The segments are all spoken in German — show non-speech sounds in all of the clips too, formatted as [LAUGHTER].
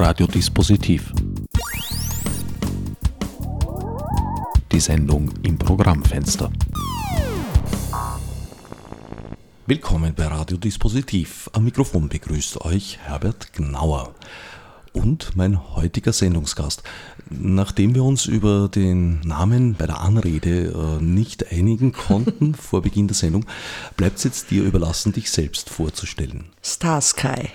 Radiodispositiv. Die Sendung im Programmfenster. Willkommen bei Radiodispositiv. Am Mikrofon begrüßt euch Herbert Gnauer und mein heutiger Sendungsgast. Nachdem wir uns über den Namen bei der Anrede äh, nicht einigen [LAUGHS] konnten vor Beginn der Sendung, bleibt es jetzt dir überlassen, dich selbst vorzustellen. Starsky.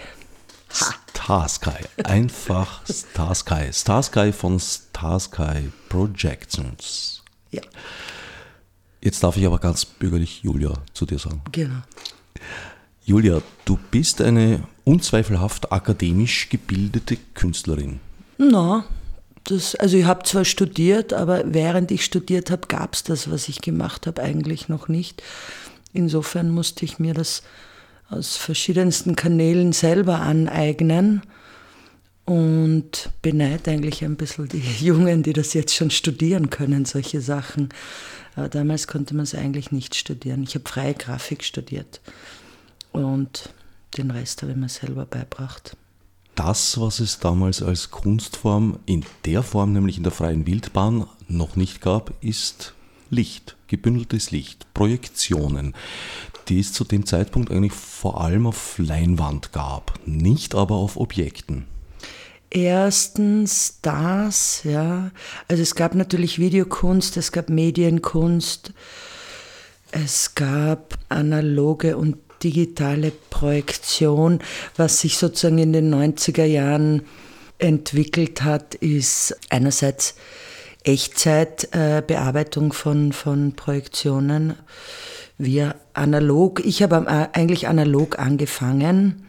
Starsky. Einfach Starsky. Starsky von Starsky Projections. Ja. Jetzt darf ich aber ganz bürgerlich Julia zu dir sagen. Genau. Julia, du bist eine unzweifelhaft akademisch gebildete Künstlerin. Na, das, also ich habe zwar studiert, aber während ich studiert habe, gab es das, was ich gemacht habe, eigentlich noch nicht. Insofern musste ich mir das aus verschiedensten Kanälen selber aneignen und beneide eigentlich ein bisschen die [LAUGHS] Jungen, die das jetzt schon studieren können, solche Sachen. Aber damals konnte man es eigentlich nicht studieren. Ich habe freie Grafik studiert und den Rest habe ich mir selber beibracht. Das, was es damals als Kunstform in der Form, nämlich in der freien Wildbahn, noch nicht gab, ist Licht, gebündeltes Licht, Projektionen, die es zu dem Zeitpunkt eigentlich vor allem auf Leinwand gab, nicht aber auf Objekten. Erstens das, ja. Also es gab natürlich Videokunst, es gab Medienkunst, es gab analoge und digitale Projektion. Was sich sozusagen in den 90er Jahren entwickelt hat, ist einerseits Echtzeitbearbeitung von, von Projektionen. Wir analog, ich habe eigentlich analog angefangen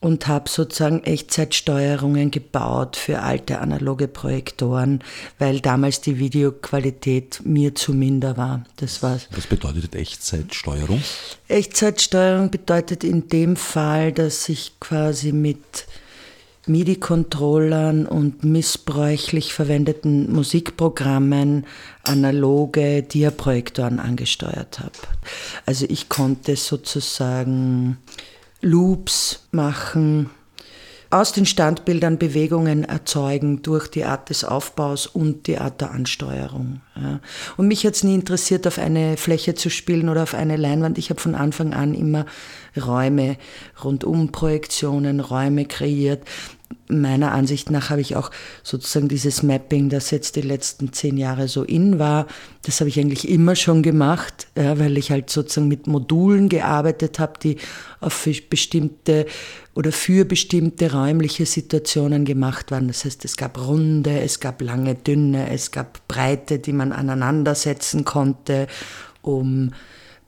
und habe sozusagen Echtzeitsteuerungen gebaut für alte analoge Projektoren, weil damals die Videoqualität mir zu minder war. Das war Was bedeutet Echtzeitsteuerung? Echtzeitsteuerung bedeutet in dem Fall, dass ich quasi mit MIDI-Controllern und missbräuchlich verwendeten Musikprogrammen analoge Diaprojektoren angesteuert habe. Also ich konnte sozusagen Loops machen, aus den Standbildern Bewegungen erzeugen durch die Art des Aufbaus und die Art der Ansteuerung. Und mich hat es nie interessiert, auf eine Fläche zu spielen oder auf eine Leinwand. Ich habe von Anfang an immer Räume, rundum Projektionen, Räume kreiert meiner Ansicht nach habe ich auch sozusagen dieses Mapping, das jetzt die letzten zehn Jahre so in war, das habe ich eigentlich immer schon gemacht, ja, weil ich halt sozusagen mit Modulen gearbeitet habe, die auf bestimmte oder für bestimmte räumliche Situationen gemacht waren. Das heißt, es gab runde, es gab lange, dünne, es gab breite, die man aneinandersetzen konnte, um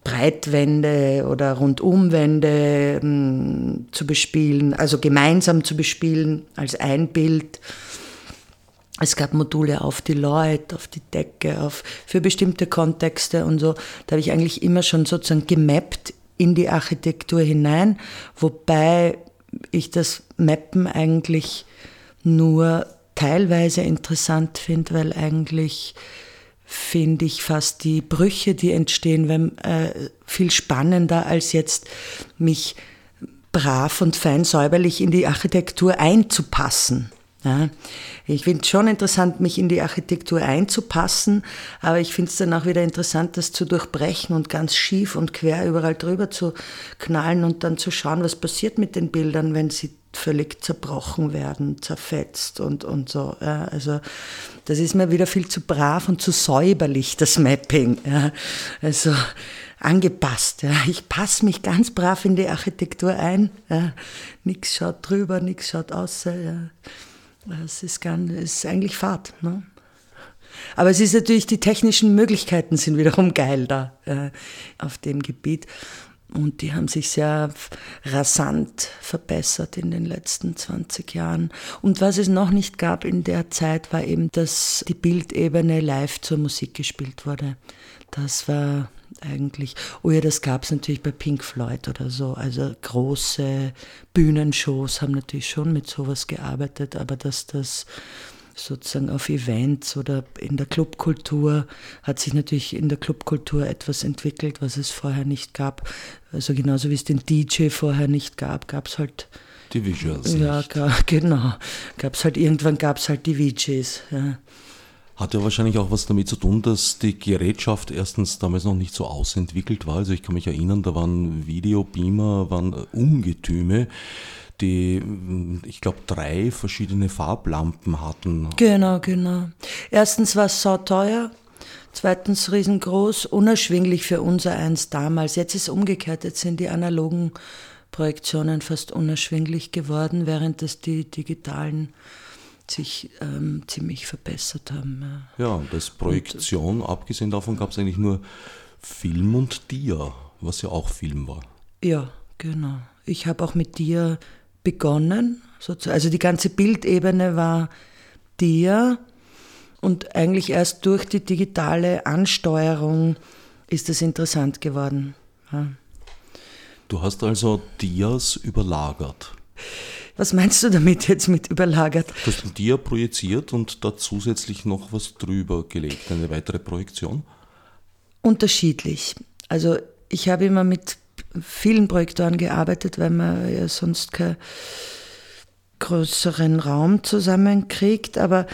Breitwände oder Rundumwände hm, zu bespielen, also gemeinsam zu bespielen als ein Bild. Es gab Module auf die Leute, auf die Decke, auf, für bestimmte Kontexte und so. Da habe ich eigentlich immer schon sozusagen gemappt in die Architektur hinein, wobei ich das Mappen eigentlich nur teilweise interessant finde, weil eigentlich finde ich fast die Brüche, die entstehen, wenn, äh, viel spannender als jetzt mich brav und fein säuberlich in die Architektur einzupassen. Ja, ich finde es schon interessant, mich in die Architektur einzupassen, aber ich finde es dann auch wieder interessant, das zu durchbrechen und ganz schief und quer überall drüber zu knallen und dann zu schauen, was passiert mit den Bildern, wenn sie völlig zerbrochen werden, zerfetzt und, und so. Ja, also das ist mir wieder viel zu brav und zu säuberlich, das Mapping. Ja. Also angepasst. Ja. Ich passe mich ganz brav in die Architektur ein. Ja. Nichts schaut drüber, nichts schaut außer. Ja. Es ist, ganz, ist eigentlich Fahrt. Ne? Aber es ist natürlich, die technischen Möglichkeiten sind wiederum geil da äh, auf dem Gebiet. Und die haben sich sehr rasant verbessert in den letzten 20 Jahren. Und was es noch nicht gab in der Zeit, war eben, dass die Bildebene live zur Musik gespielt wurde. Das war eigentlich, oh ja, das gab es natürlich bei Pink Floyd oder so. Also große Bühnenshows haben natürlich schon mit sowas gearbeitet, aber dass das sozusagen auf Events oder in der Clubkultur hat sich natürlich in der Clubkultur etwas entwickelt, was es vorher nicht gab. Also genauso wie es den DJ vorher nicht gab, gab es halt Die VJs. Ja, [LAUGHS] genau. Gab's halt, irgendwann gab es halt die VJs. Ja. Hat ja wahrscheinlich auch was damit zu tun, dass die Gerätschaft erstens damals noch nicht so ausentwickelt war. Also ich kann mich erinnern, da waren Videobeamer, waren Ungetüme, die, ich glaube, drei verschiedene Farblampen hatten. Genau, genau. Erstens war es sauteuer, zweitens riesengroß, unerschwinglich für unser eins damals. Jetzt ist es umgekehrt, jetzt sind die analogen Projektionen fast unerschwinglich geworden, während es die digitalen sich ähm, ziemlich verbessert haben. Ja, ja das Projektion, und, abgesehen davon gab es eigentlich nur Film und Dia, was ja auch Film war. Ja, genau. Ich habe auch mit Dia begonnen. Also die ganze Bildebene war Dia und eigentlich erst durch die digitale Ansteuerung ist es interessant geworden. Ja. Du hast also Dias überlagert. Was meinst du damit jetzt mit überlagert? Du hast ein Dia projiziert und da zusätzlich noch was drüber gelegt, eine weitere Projektion? Unterschiedlich. Also ich habe immer mit vielen Projektoren gearbeitet, weil man ja sonst keinen größeren Raum zusammenkriegt. Aber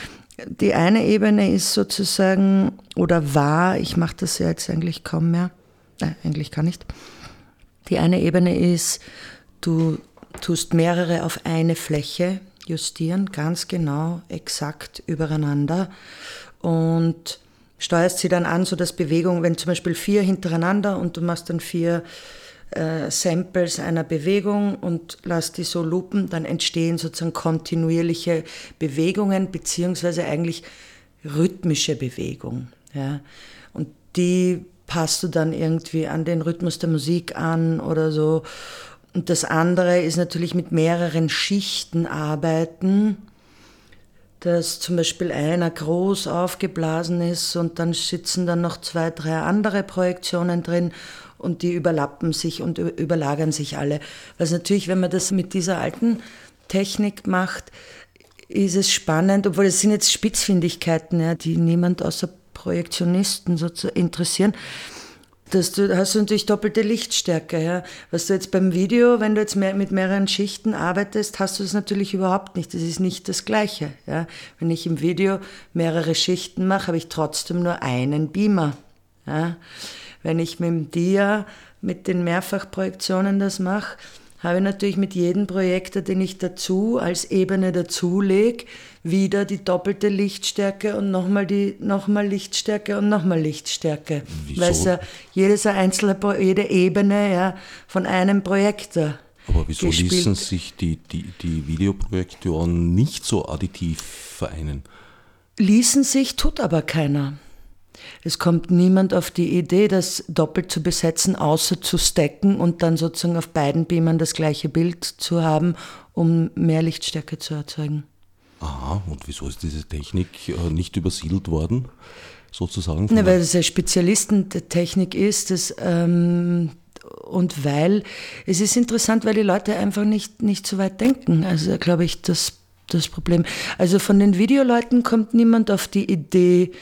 die eine Ebene ist sozusagen oder war, ich mache das ja jetzt eigentlich kaum mehr, äh, eigentlich gar nicht. Die eine Ebene ist, du tust mehrere auf eine Fläche justieren, ganz genau, exakt übereinander und steuerst sie dann an, so dass Bewegung, wenn zum Beispiel vier hintereinander und du machst dann vier äh, Samples einer Bewegung und lass die so loopen, dann entstehen sozusagen kontinuierliche Bewegungen beziehungsweise eigentlich rhythmische Bewegung. Ja. Und die passt du dann irgendwie an den Rhythmus der Musik an oder so und das andere ist natürlich mit mehreren Schichten arbeiten, dass zum Beispiel einer groß aufgeblasen ist und dann sitzen dann noch zwei, drei andere Projektionen drin und die überlappen sich und überlagern sich alle. Was natürlich, wenn man das mit dieser alten Technik macht, ist es spannend, obwohl es sind jetzt Spitzfindigkeiten, ja, die niemand außer Projektionisten so interessieren dass du hast du natürlich doppelte Lichtstärke. Ja. Was du jetzt beim Video, wenn du jetzt mehr, mit mehreren Schichten arbeitest, hast du das natürlich überhaupt nicht. Das ist nicht das Gleiche. Ja. Wenn ich im Video mehrere Schichten mache, habe ich trotzdem nur einen Beamer. Ja. Wenn ich mit dem Dia, mit den Mehrfachprojektionen das mache, habe ich natürlich mit jedem Projektor, den ich dazu als Ebene dazulege, wieder die doppelte Lichtstärke und nochmal die nochmal Lichtstärke und nochmal Lichtstärke. Wieso? Weil es ja jedes einzelne, jede Ebene ja, von einem Projektor. Aber wieso gespielt. ließen sich die, die, die Videoprojektoren nicht so additiv vereinen? Ließen sich, tut aber keiner. Es kommt niemand auf die Idee, das doppelt zu besetzen, außer zu stacken und dann sozusagen auf beiden Beamern das gleiche Bild zu haben, um mehr Lichtstärke zu erzeugen. Aha, und wieso ist diese Technik äh, nicht übersiedelt worden, sozusagen? Na, weil es eine Spezialistentechnik ist das, ähm, und weil es ist interessant, weil die Leute einfach nicht, nicht so weit denken. Also glaube ich, das, das Problem. Also von den Videoleuten kommt niemand auf die Idee,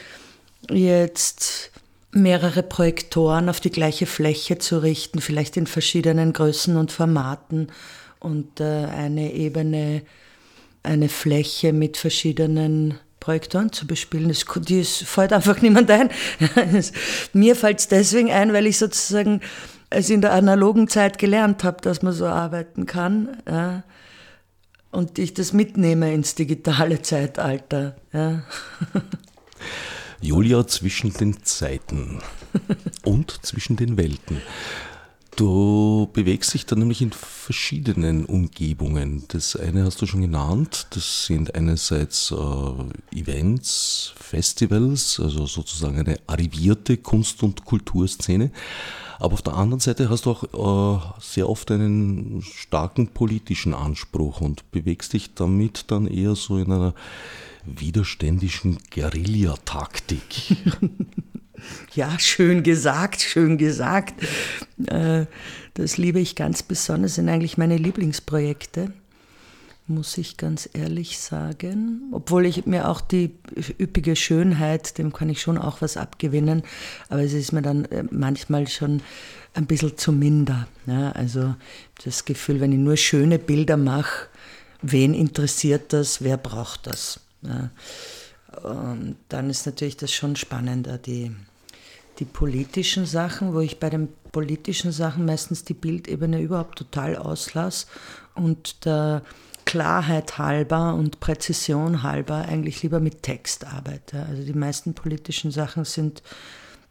jetzt mehrere Projektoren auf die gleiche Fläche zu richten, vielleicht in verschiedenen Größen und Formaten und äh, eine Ebene, eine Fläche mit verschiedenen Projektoren zu bespielen. Das, das fällt einfach [LAUGHS] niemand ein. Mir fällt es deswegen ein, weil ich sozusagen es in der analogen Zeit gelernt habe, dass man so arbeiten kann. Ja, und ich das mitnehme ins digitale Zeitalter. Ja. [LAUGHS] Julia zwischen den Zeiten [LAUGHS] und zwischen den Welten. Du bewegst dich dann nämlich in verschiedenen Umgebungen. Das eine hast du schon genannt, das sind einerseits äh, Events, Festivals, also sozusagen eine arrivierte Kunst- und Kulturszene. Aber auf der anderen Seite hast du auch äh, sehr oft einen starken politischen Anspruch und bewegst dich damit dann eher so in einer widerständischen Guerillataktik. [LAUGHS] ja, schön gesagt, schön gesagt. Äh, das liebe ich ganz besonders, sind eigentlich meine Lieblingsprojekte, muss ich ganz ehrlich sagen. Obwohl ich mir auch die üppige Schönheit, dem kann ich schon auch was abgewinnen, aber es ist mir dann äh, manchmal schon ein bisschen zu minder. Also das Gefühl, wenn ich nur schöne Bilder mache, wen interessiert das, wer braucht das. Ja. Und dann ist natürlich das schon spannender, die, die politischen Sachen, wo ich bei den politischen Sachen meistens die Bildebene überhaupt total auslasse und der Klarheit halber und Präzision halber eigentlich lieber mit Text arbeite. Also die meisten politischen Sachen sind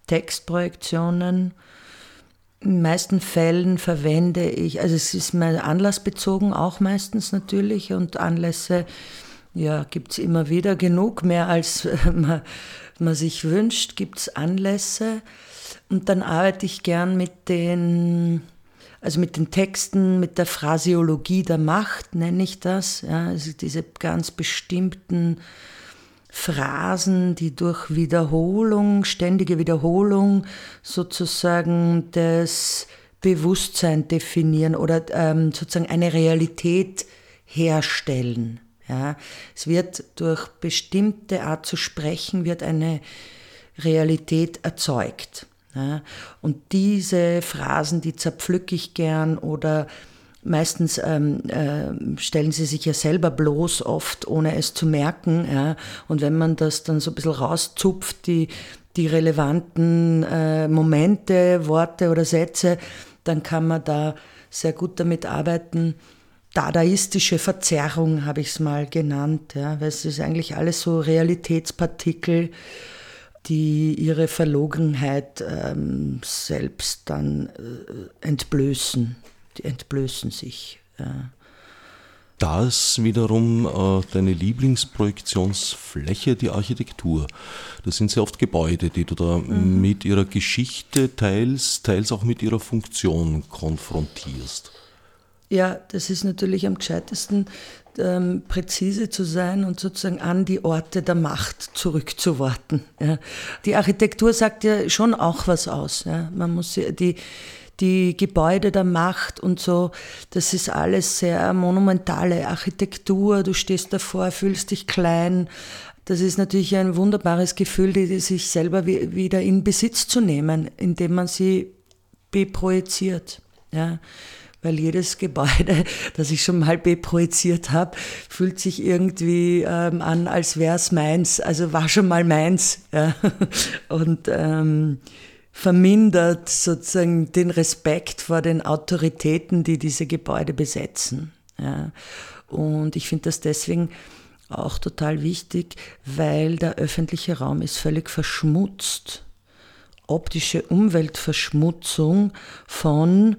Textprojektionen. In den meisten Fällen verwende ich, also es ist mal anlassbezogen auch meistens natürlich und Anlässe ja, gibt es immer wieder genug, mehr als man, man sich wünscht, gibt es Anlässe. Und dann arbeite ich gern mit den, also mit den Texten, mit der Phraseologie der Macht, nenne ich das. Ja, also diese ganz bestimmten Phrasen, die durch Wiederholung, ständige Wiederholung sozusagen das Bewusstsein definieren oder ähm, sozusagen eine Realität herstellen. Ja, es wird durch bestimmte Art zu sprechen, wird eine Realität erzeugt. Ja, und diese Phrasen, die zerpflücke ich gern oder meistens ähm, äh, stellen sie sich ja selber bloß oft, ohne es zu merken. Ja, und wenn man das dann so ein bisschen rauszupft, die, die relevanten äh, Momente, Worte oder Sätze, dann kann man da sehr gut damit arbeiten, dadaistische Verzerrung habe ich es mal genannt, ja, weil es ist eigentlich alles so Realitätspartikel, die ihre Verlogenheit ähm, selbst dann äh, entblößen. Die entblößen sich. Ja. Da ist wiederum äh, deine Lieblingsprojektionsfläche die Architektur. Das sind sehr oft Gebäude, die du da mhm. mit ihrer Geschichte teils, teils auch mit ihrer Funktion konfrontierst. Ja, das ist natürlich am gescheitesten, ähm, präzise zu sein und sozusagen an die Orte der Macht zurückzuwarten. Ja. Die Architektur sagt ja schon auch was aus. Ja. Man muss die, die Gebäude der Macht und so, das ist alles sehr monumentale Architektur. Du stehst davor, fühlst dich klein. Das ist natürlich ein wunderbares Gefühl, die, die sich selber wieder in Besitz zu nehmen, indem man sie beprojiziert. Ja weil jedes Gebäude, [LAUGHS] das ich schon mal beprojiziert habe, fühlt sich irgendwie ähm, an, als wäre es meins, also war schon mal meins. [LAUGHS] Ja. Und ähm, vermindert sozusagen den Respekt vor den Autoritäten, die diese Gebäude besetzen. Ja. Und ich finde das deswegen auch total wichtig, weil der öffentliche Raum ist völlig verschmutzt. Optische Umweltverschmutzung von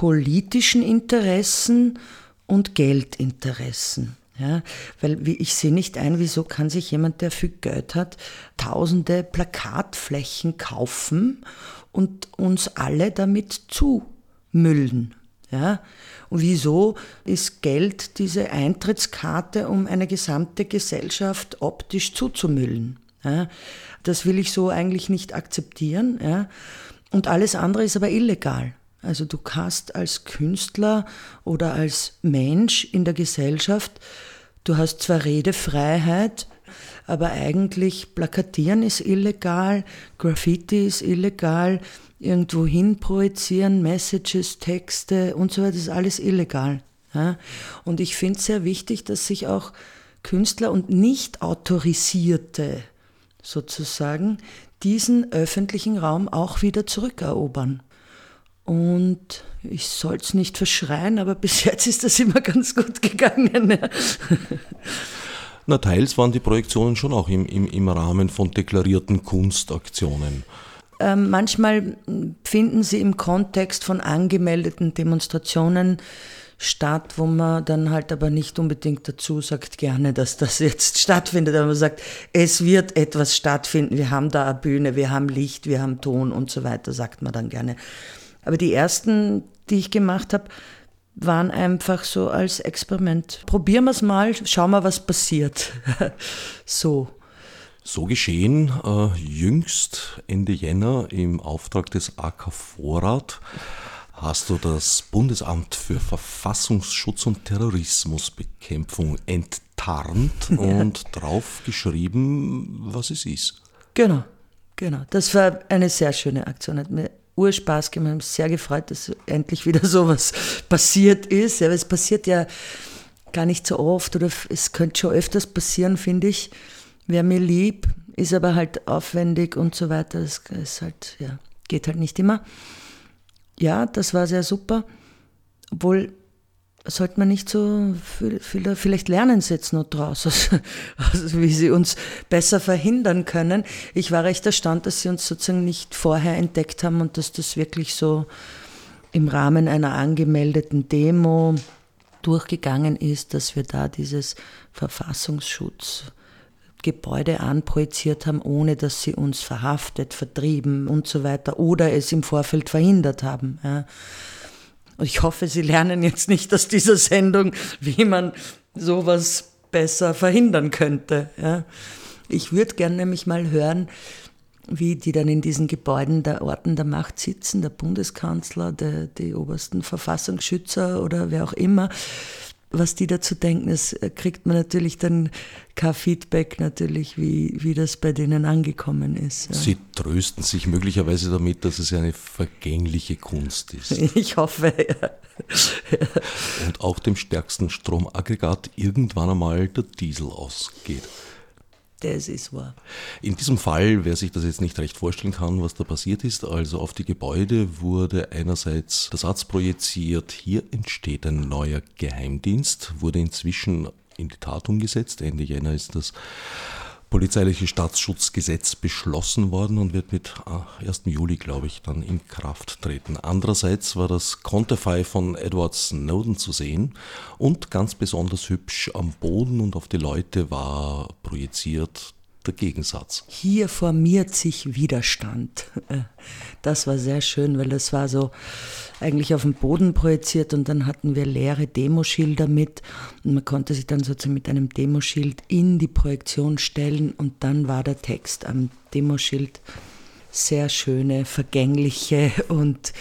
politischen Interessen und Geldinteressen. Ja, weil ich sehe nicht ein, wieso kann sich jemand, der viel Geld hat, tausende Plakatflächen kaufen und uns alle damit zumüllen. Ja? Und wieso ist Geld diese Eintrittskarte, um eine gesamte Gesellschaft optisch zuzumüllen? Ja? Das will ich so eigentlich nicht akzeptieren. Ja? Und alles andere ist aber illegal. Also du hast als Künstler oder als Mensch in der Gesellschaft, du hast zwar Redefreiheit, aber eigentlich plakatieren ist illegal, Graffiti ist illegal, irgendwo hin projizieren, Messages, Texte und so weiter, ist alles illegal. Ja? Und ich finde es sehr wichtig, dass sich auch Künstler und nicht autorisierte sozusagen diesen öffentlichen Raum auch wieder zurückerobern. Und ich soll es nicht verschreien, aber bis jetzt ist das immer [LAUGHS] ganz gut gegangen. Na, teils waren die Projektionen schon auch im, im, im Rahmen von deklarierten Kunstaktionen. Ähm, manchmal finden sie im Kontext von angemeldeten Demonstrationen statt, wo man dann halt aber nicht unbedingt dazu sagt, gerne, dass das jetzt [LAUGHS] stattfindet, aber man sagt, es wird etwas stattfinden, wir haben da eine Bühne, wir haben Licht, wir haben Ton und so weiter, sagt man dann gerne. Aber die ersten, die ich gemacht habe, waren einfach so als Experiment. Probieren wir es mal, schauen wir, was passiert. [LAUGHS] so. So geschehen äh, jüngst Ende Jänner im Auftrag des AK Vorrat hast du das Bundesamt für Verfassungsschutz und Terrorismusbekämpfung enttarnt [LAUGHS] und draufgeschrieben, was es ist. Genau, genau. Das war eine sehr schöne Aktion. Hat mir Urspaß gemacht, mich sehr gefreut, dass endlich wieder [LAUGHS] sowas passiert ist. Ja, es passiert ja gar nicht so oft oder es könnte schon öfters passieren, finde ich. Wäre mir lieb, ist aber halt aufwendig und so weiter. Es ist halt, ja, geht halt nicht immer. Ja, das war sehr super. Obwohl, sollte man nicht so viel, viel, vielleicht lernen sie jetzt noch draus, [LAUGHS] also, also wie sie uns besser verhindern können. Ich war recht erstaunt, dass sie uns sozusagen nicht vorher entdeckt haben und dass das wirklich so im Rahmen einer angemeldeten Demo durchgegangen ist, dass wir da dieses Verfassungsschutzgebäude anprojiziert haben, ohne dass sie uns verhaftet, vertrieben und so weiter oder es im Vorfeld verhindert haben. Ja. Und ich hoffe, Sie lernen jetzt nicht aus dieser Sendung, wie man sowas besser verhindern könnte. Ja. Ich würde gerne nämlich mal hören, wie die dann in diesen Gebäuden der Orten der Macht sitzen, der Bundeskanzler, der, die obersten Verfassungsschützer oder wer auch immer, was die dazu denken, das kriegt man natürlich dann kein Feedback natürlich, wie, wie das bei denen angekommen ist. Ja. Sie trösten sich möglicherweise damit, dass es eine vergängliche Kunst ist. [LAUGHS] Ich hoffe, ja. Und auch dem stärksten Stromaggregat irgendwann einmal der Diesel ausgeht. Das ist wahr. In diesem Fall, wer sich das jetzt nicht recht vorstellen kann, was da passiert ist, also auf die Gebäude wurde einerseits der Satz projiziert, hier entsteht ein neuer Geheimdienst, wurde inzwischen in die Tat umgesetzt. Ende Jänner ist das polizeiliche Staatsschutzgesetz beschlossen worden und wird mit 1. Ah, Juli, glaube ich, dann in Kraft treten. Andererseits war das Contify von Edward Snowden zu sehen und ganz besonders hübsch am Boden und auf die Leute war projiziert der Gegensatz. Hier formiert sich Widerstand. Das war sehr schön, weil das war so eigentlich auf den Boden projiziert und dann hatten wir leere Demoschilder mit und man konnte sich dann sozusagen mit einem Demoschild in die Projektion stellen und dann war der Text am Demoschild sehr schöne, vergängliche und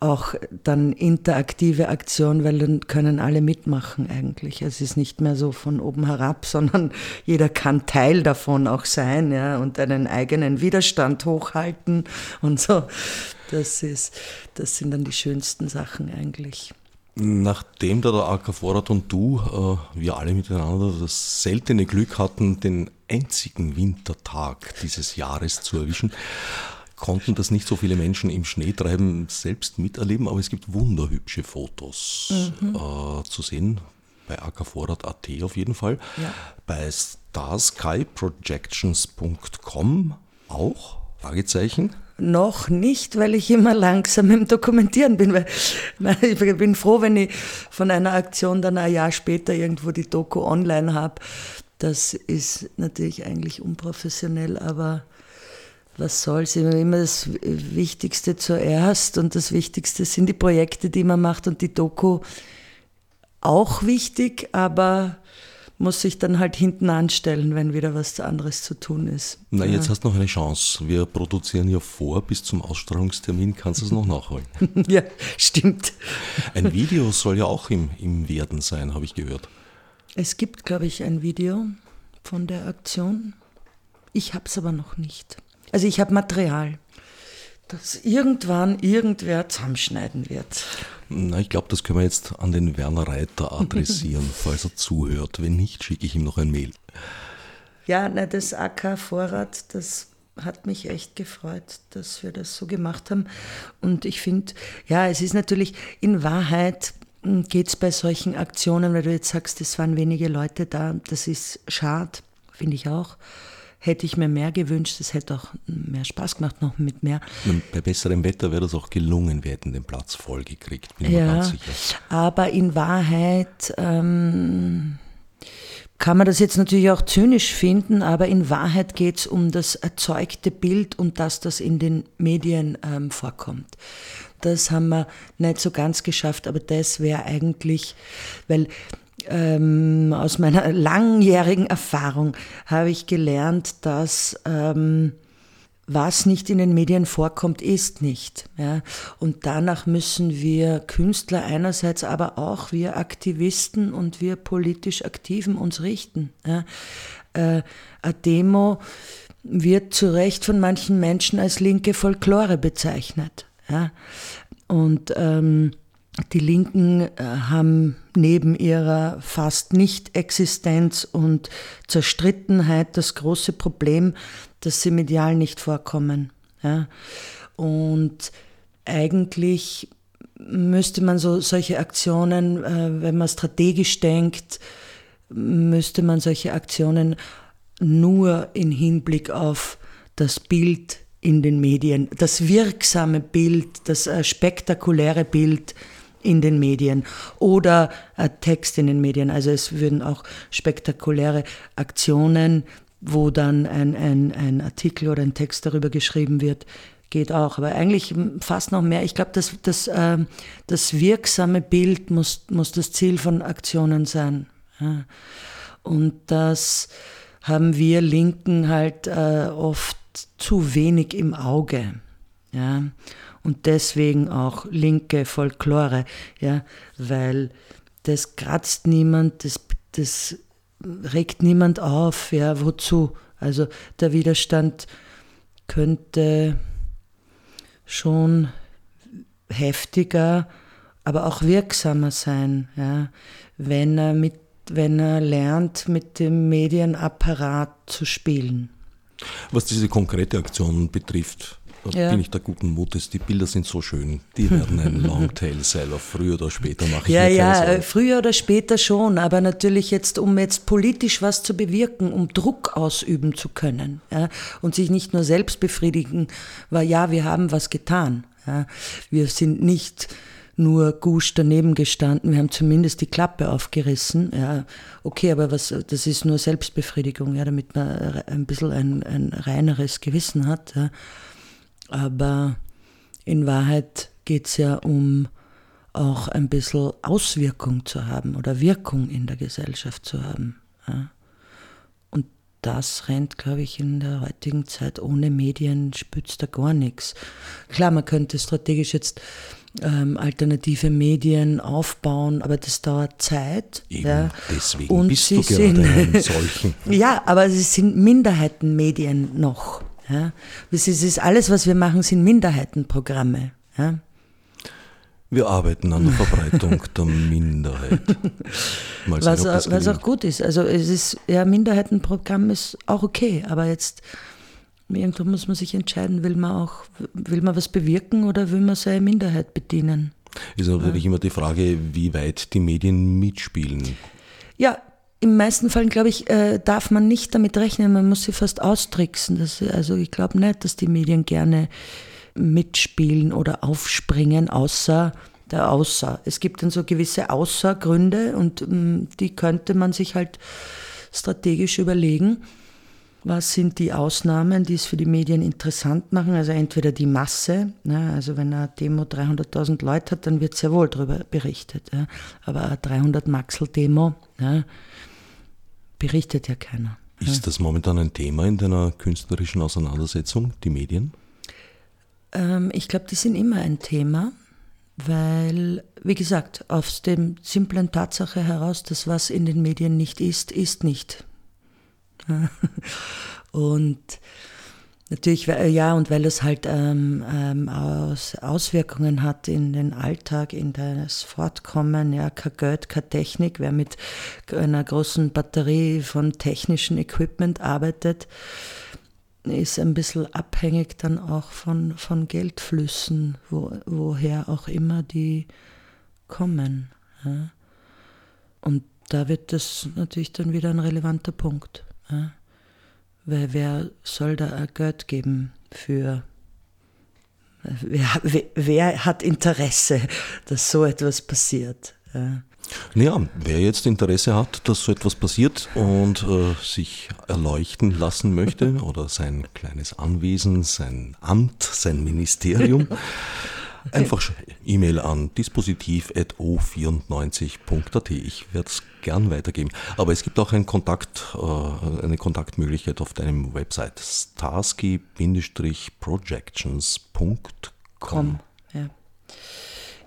auch dann interaktive Aktion, weil dann können alle mitmachen eigentlich. Es ist nicht mehr so von oben herab, [LAUGHS] sondern jeder kann Teil davon auch sein ja, und einen eigenen Widerstand hochhalten und so. Das, ist, das sind dann die schönsten Sachen eigentlich. Nachdem da der AK Vorrat und du, äh, wir alle miteinander, das seltene Glück hatten, den einzigen Wintertag dieses Jahres zu erwischen, konnten das nicht so viele Menschen im Schneetreiben selbst miterleben, aber es gibt wunderhübsche Fotos mhm. äh, zu sehen. Bei ackervorrat.at auf jeden Fall. Ja. Bei starskyprojections.com auch? Fragezeichen? Noch nicht, weil ich immer langsam im Dokumentieren bin. Weil, ich bin froh, wenn ich von einer Aktion dann ein Jahr später irgendwo die Doku online habe. Das ist natürlich eigentlich unprofessionell, aber was soll's, immer das Wichtigste zuerst und das Wichtigste sind die Projekte, die man macht und die Doku auch wichtig, aber muss sich dann halt hinten anstellen, wenn wieder was anderes zu tun ist. Na, jetzt ja. hast du noch eine Chance. Wir produzieren ja vor, bis zum Ausstrahlungstermin kannst du es noch nachholen. [LAUGHS] ja, stimmt. Ein Video soll ja auch im, im Werden sein, habe ich gehört. Es gibt, glaube ich, ein Video von der Aktion. Ich habe es aber noch nicht. Also ich habe Material, das irgendwann irgendwer zusammenschneiden wird. Na, ich glaube, das können wir jetzt an den Werner Reiter adressieren, [LAUGHS] falls er zuhört. Wenn nicht, schicke ich ihm noch ein Mail. Ja, na, das AK-Vorrat, das hat mich echt gefreut, dass wir das so gemacht haben. Und ich finde, ja, es ist natürlich in Wahrheit hm, geht es bei solchen Aktionen, weil du jetzt sagst, es waren wenige Leute da, das ist schade, finde ich auch hätte ich mir mehr gewünscht. Es hätte auch mehr Spaß gemacht, noch mit mehr. Bei besserem Wetter wäre das auch gelungen. Wir hätten den Platz voll gekriegt, bin ja, mir ganz sicher. Aber in Wahrheit ähm, kann man das jetzt natürlich auch zynisch finden, aber in Wahrheit geht es um das erzeugte Bild und dass das in den Medien ähm, vorkommt. Das haben wir nicht so ganz geschafft, aber das wäre eigentlich, weil ähm, aus meiner [LAUGHS] langjährigen Erfahrung habe ich gelernt, dass ähm, was nicht in den Medien vorkommt, ist nicht. Ja? Und danach müssen wir Künstler einerseits, aber auch wir Aktivisten und wir politisch Aktiven uns richten. Ja? Äh, eine Demo wird zu Recht von manchen Menschen als linke Folklore bezeichnet. Ja? Und ähm, die Linken äh, haben neben ihrer fast Nicht-Existenz und Zerstrittenheit das große Problem, dass sie medial nicht vorkommen. Ja? Und eigentlich müsste man so solche Aktionen, äh, wenn man strategisch denkt, müsste man solche Aktionen nur in Hinblick auf das Bild in den Medien, das wirksame Bild, das äh, spektakuläre Bild in den Medien oder ein Text in den Medien. Also es würden auch spektakuläre Aktionen, wo dann ein, ein, ein Artikel oder ein Text darüber geschrieben wird, geht auch. Aber eigentlich fast noch mehr. Ich glaube, das, das, äh, das wirksame Bild muss, muss das Ziel von Aktionen sein. Und das haben wir Linken halt äh, oft zu wenig im Auge. Ja und deswegen auch linke Folklore, ja, weil das kratzt niemand, das, das regt niemand auf, ja, wozu? Also der Widerstand könnte schon heftiger, aber auch wirksamer sein, ja, wenn er mit wenn er lernt, mit dem Medienapparat zu spielen. Was diese konkrete Aktion betrifft, ja. bin ich da guten Mutes. Die Bilder sind so schön. Die werden ein [LAUGHS] Longtail-Seller. Früher oder später mache ich Ja, ja, früher oder später schon. Aber natürlich jetzt, um jetzt politisch was zu bewirken, um Druck ausüben zu können. Ja, und sich nicht nur selbst befriedigen, weil ja, wir haben was getan. Ja, wir sind nicht nur gusch daneben gestanden, wir haben zumindest die Klappe aufgerissen. Ja, okay, aber was, das ist nur Selbstbefriedigung, ja, damit man ein bisschen ein, ein reineres Gewissen hat. Ja. Aber in Wahrheit geht es ja um auch ein bisschen Auswirkung zu haben oder Wirkung in der Gesellschaft zu haben. Ja. Und das rennt, glaube ich, in der heutigen Zeit ohne Medien spürt da gar nichts. Klar, man könnte strategisch jetzt ähm, alternative Medien aufbauen, aber das dauert Zeit. Eben, ja. deswegen Und bist du gerade sind, solchen. [LAUGHS] ja, aber es sind Minderheitenmedien noch. Ja? Das ist alles, was wir machen, sind Minderheitenprogramme. Ja? Wir arbeiten an der Verbreitung [LAUGHS] der Minderheit. Mal was, sehen, was auch gut ist. Also es ist, ja, Minderheitenprogramm ist auch okay, aber jetzt irgendwo muss man sich entscheiden, will man auch, will man was bewirken oder will man seine Minderheit bedienen? Ist natürlich ja. immer die Frage, wie weit die Medien mitspielen. Ja, im meisten Fällen, glaube ich, äh, darf man nicht damit rechnen, man muss sie fast austricksen. Das, also ich glaube nicht, dass die Medien gerne mitspielen oder aufspringen, außer der Außer. Es gibt dann so gewisse Außergründe und ähm, die könnte man sich halt strategisch überlegen. Was sind die Ausnahmen, die es für die Medien interessant machen? Also entweder die Masse, ne, also wenn eine Demo 300.000 Leute hat, dann wird sehr wohl darüber berichtet. Ja. Aber eine 300 Maxel-Demo, ja, berichtet ja keiner. Ist das momentan ein Thema in deiner künstlerischen Auseinandersetzung, die Medien? Ähm, ich glaube, die sind immer ein Thema, weil, wie gesagt, aus dem simplen Tatsache heraus, dass was in den Medien nicht ist, ist nicht. [LAUGHS] Und Natürlich, ja, und weil es halt ähm, ähm, Aus, Auswirkungen hat in den Alltag, in das Fortkommen, ja, kein Geld, keine Technik. Wer mit einer großen Batterie von technischem Equipment arbeitet, ist ein bisschen abhängig dann auch von, von Geldflüssen, wo, woher auch immer die kommen. Ja. Und da wird das natürlich dann wieder ein relevanter Punkt. Ja. Weil wer soll da Geld geben für Wer, wer, wer, hat Interesse, dass so etwas passiert? Ja. Naja, wer jetzt Interesse hat, dass so etwas passiert und äh, sich erleuchten lassen möchte [LAUGHS] oder sein kleines Anwesen, sein Amt, sein Ministerium, [LAUGHS] Einfach E-Mail an dispositiv.o94.at. Ich werde es gern weitergeben. Aber es gibt auch einen Kontakt, äh, eine Kontaktmöglichkeit auf deinem Website starsky-projections.com.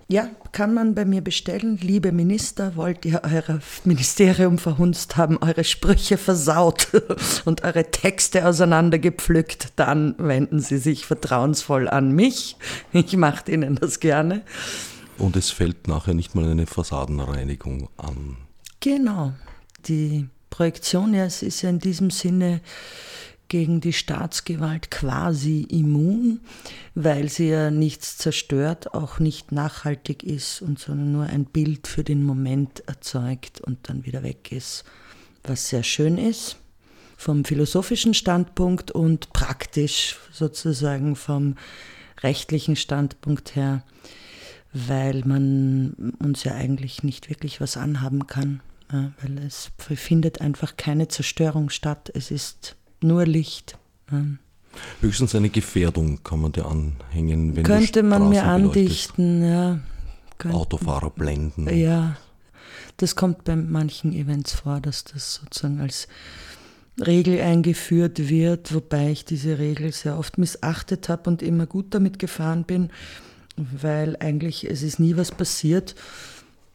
Ja. Kann man bei mir bestellen. Liebe Minister, wollt ihr euer Ministerium verhunzt haben, eure Sprüche versaut [LAUGHS] und eure Texte auseinandergepflückt, dann wenden Sie sich vertrauensvoll an mich. Ich mache Ihnen das gerne. Und es fällt nachher nicht mal eine Fassadenreinigung an. Genau. Die Projektion ja, es ist ja in diesem Sinne gegen die Staatsgewalt quasi immun, weil sie ja nichts zerstört, auch nicht nachhaltig ist und sondern nur ein Bild für den Moment erzeugt und dann wieder weg ist, was sehr schön ist vom philosophischen Standpunkt und praktisch sozusagen vom rechtlichen Standpunkt her, weil man uns ja eigentlich nicht wirklich was anhaben kann, weil es findet einfach keine Zerstörung statt. Es ist nur Licht. Höchstens eine Gefährdung kann man dir anhängen, wenn Könnte man mir andichten, ja. Könnten. Autofahrer blenden. Ja, das kommt bei manchen Events vor, dass das sozusagen als Regel eingeführt wird, wobei ich diese Regel sehr oft missachtet habe und immer gut damit gefahren bin, weil eigentlich es ist nie was passiert.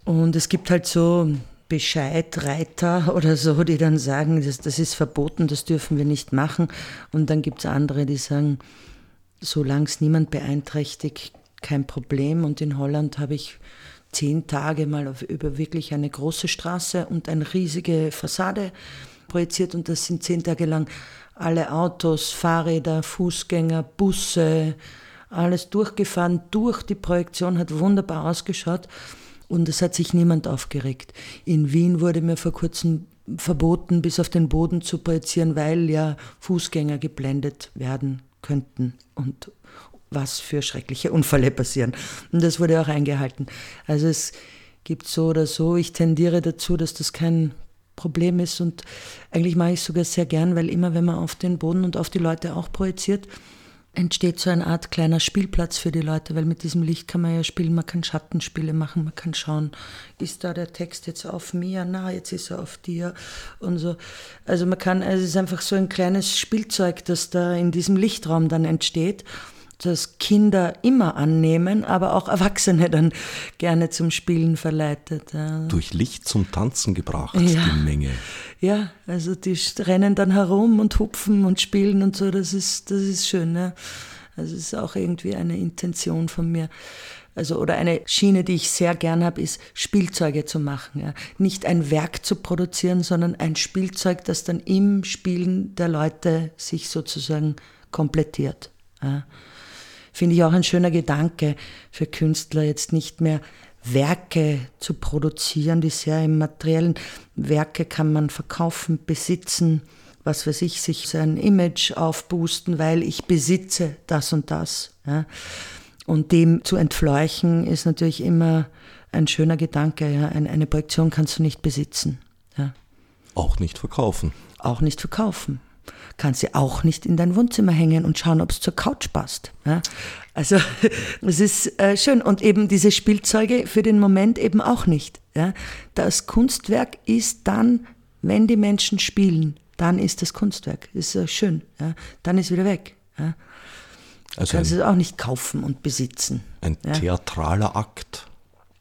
Und es gibt halt so Bescheidreiter [LAUGHS] oder so, die dann sagen, das, das ist verboten, das dürfen wir nicht machen. Und dann gibt es andere, die sagen, solange es niemand beeinträchtigt, kein Problem. Und in Holland habe ich zehn Tage mal auf, über wirklich eine große Straße und eine riesige Fassade projiziert und das sind zehn Tage lang alle Autos, Fahrräder, Fußgänger, Busse, alles durchgefahren durch die Projektion, hat wunderbar ausgeschaut und es hat sich niemand aufgeregt. In Wien wurde mir vor kurzem verboten, bis auf den Boden zu projizieren, weil ja Fußgänger geblendet werden könnten und was für schreckliche Unfälle passieren. Und das wurde auch eingehalten. Also es gibt so oder so, ich tendiere dazu, dass das kein Problem ist und eigentlich mache ich es sogar sehr gern, weil immer wenn man auf den Boden und auf die Leute auch projiziert, entsteht so eine Art kleiner Spielplatz für die Leute, weil mit diesem Licht kann man ja spielen, man kann Schattenspiele machen, man kann schauen, ist da der Text jetzt auf mir, na, jetzt ist er auf dir und so. Also man kann, also es ist einfach so ein kleines Spielzeug, das da in diesem Lichtraum dann entsteht das Kinder immer annehmen, aber auch Erwachsene dann gerne zum Spielen verleitet. Durch Licht zum Tanzen gebracht, ja. die Menge. Ja, also die rennen dann herum und hupfen und spielen und so, das ist, das ist schön. Ja. Also es ist auch irgendwie eine Intention von mir. Also, oder eine Schiene, die ich sehr gern habe, ist Spielzeuge zu machen. Ja. Nicht ein Werk zu produzieren, sondern ein Spielzeug, das dann im Spielen der Leute sich sozusagen komplettiert. Ja finde ich auch ein schöner Gedanke für Künstler, jetzt nicht mehr Werke zu produzieren, die sehr im materiellen Werke kann man verkaufen, besitzen, was weiß ich, sich sein Image aufboosten, weil ich besitze das und das. Ja. Und dem zu entfleuchen ist natürlich immer ein schöner Gedanke. Ja. Eine Projektion kannst du nicht besitzen. Ja. Auch nicht verkaufen. Auch nicht verkaufen kannst sie auch nicht in dein Wohnzimmer hängen und schauen, ob es zur Couch passt. Ja? Also [LAUGHS] es ist äh, schön. Und eben diese Spielzeuge für den Moment eben auch nicht. Ja? Das Kunstwerk ist dann, wenn die Menschen spielen, dann ist das Kunstwerk. Ist äh, schön. Ja? Dann ist wieder weg. Ja? Also du kannst ein, es auch nicht kaufen und besitzen. Ein theatraler Akt.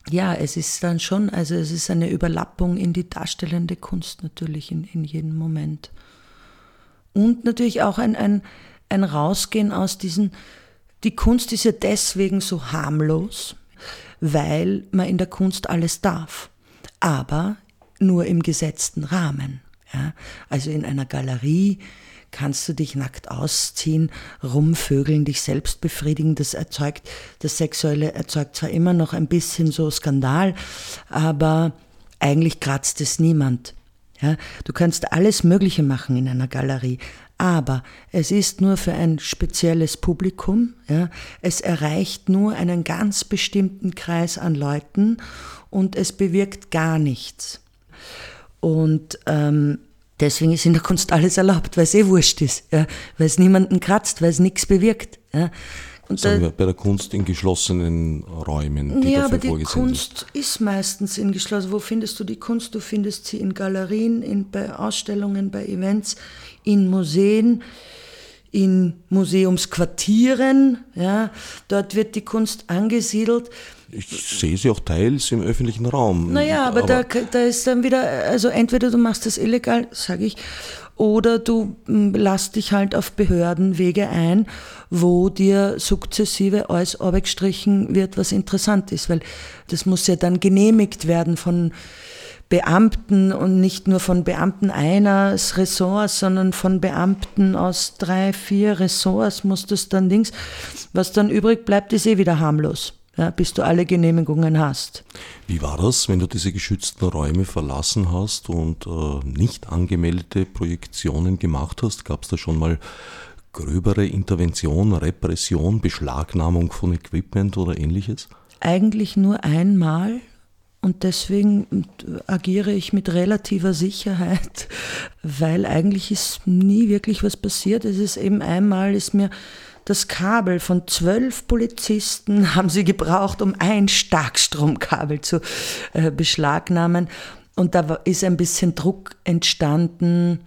Ja, es ist dann schon, also es ist eine Überlappung in die darstellende Kunst natürlich in, in jedem Moment. Und natürlich auch ein, ein, ein Rausgehen aus diesen, die Kunst ist ja deswegen so harmlos, weil man in der Kunst alles darf, aber nur im gesetzten Rahmen. Ja? Also in einer Galerie kannst du dich nackt ausziehen, rumvögeln, dich selbst befriedigen. Das erzeugt, das Sexuelle erzeugt zwar immer noch ein bisschen so Skandal, aber eigentlich kratzt es niemand. Ja, du kannst alles Mögliche machen in einer Galerie, aber es ist nur für ein spezielles Publikum. Ja, es erreicht nur einen ganz bestimmten Kreis an Leuten und es bewirkt gar nichts. Und ähm, deswegen ist in der Kunst alles erlaubt, weil es eh wurscht ist, ja, weil es niemanden kratzt, weil es nichts bewirkt. Ja. Und Sagen wir bei der Kunst in geschlossenen Räumen, die ja, aber die Kunst sind. ist meistens in geschlossen. Wo findest du die Kunst? Du findest sie in Galerien, in, bei Ausstellungen, bei Events, in Museen, in Museumsquartieren. Ja, dort wird die Kunst angesiedelt. Ich sehe sie auch teils im öffentlichen Raum. Naja, aber, aber da, da ist dann wieder, also entweder du machst das illegal, sage ich, oder du hm, lass dich halt auf Behördenwege ein, wo dir sukzessive alles abgestrichen wird, was interessant ist, weil das muss ja dann genehmigt werden von Beamten und nicht nur von Beamten eines Ressorts, sondern von Beamten aus drei, vier Ressorts muss das dann Dings. Was dann übrig bleibt, ist eh wieder harmlos ja, bis du alle Genehmigungen hast. Wie war das, wenn du diese geschützten Räume verlassen hast und äh, nicht angemeldete Projektionen gemacht hast? Gab es da schon mal gröbere Intervention, Repression, Beschlagnahmung von Equipment oder ähnliches? Eigentlich nur einmal. Und deswegen agiere ich mit relativer Sicherheit, [LAUGHS] weil eigentlich ist nie wirklich was passiert. Es ist eben einmal, ist mir das Kabel von zwölf Polizisten [LAUGHS] haben sie gebraucht, um ein Starkstromkabel zu äh, beschlagnahmen. Und da ist ein bisschen Druck entstanden.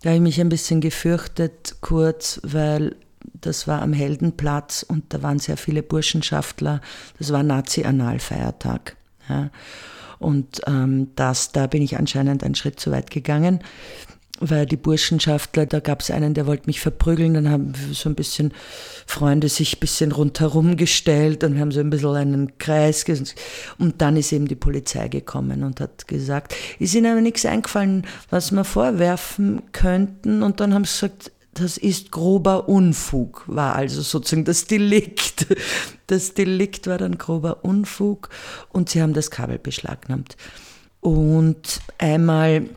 Da habe ich mich ein bisschen gefürchtet, kurz, weil das war am Heldenplatz und da waren sehr viele Burschenschaftler. Das war Nazi-Analfeiertag. Ja. Und ähm, das, da bin ich anscheinend einen Schritt zu weit gegangen weil die Burschenschaftler, da gab es einen, der wollte mich verprügeln, dann haben so ein bisschen Freunde sich ein bisschen rundherum gestellt und wir haben so ein bisschen einen Kreis und dann ist eben die Polizei gekommen und hat gesagt, ist ihnen aber nichts eingefallen, was wir vorwerfen könnten und dann haben sie gesagt, das ist grober Unfug, war also sozusagen das Delikt. Das Delikt war dann grober Unfug und sie haben das Kabel beschlagnahmt. Und einmal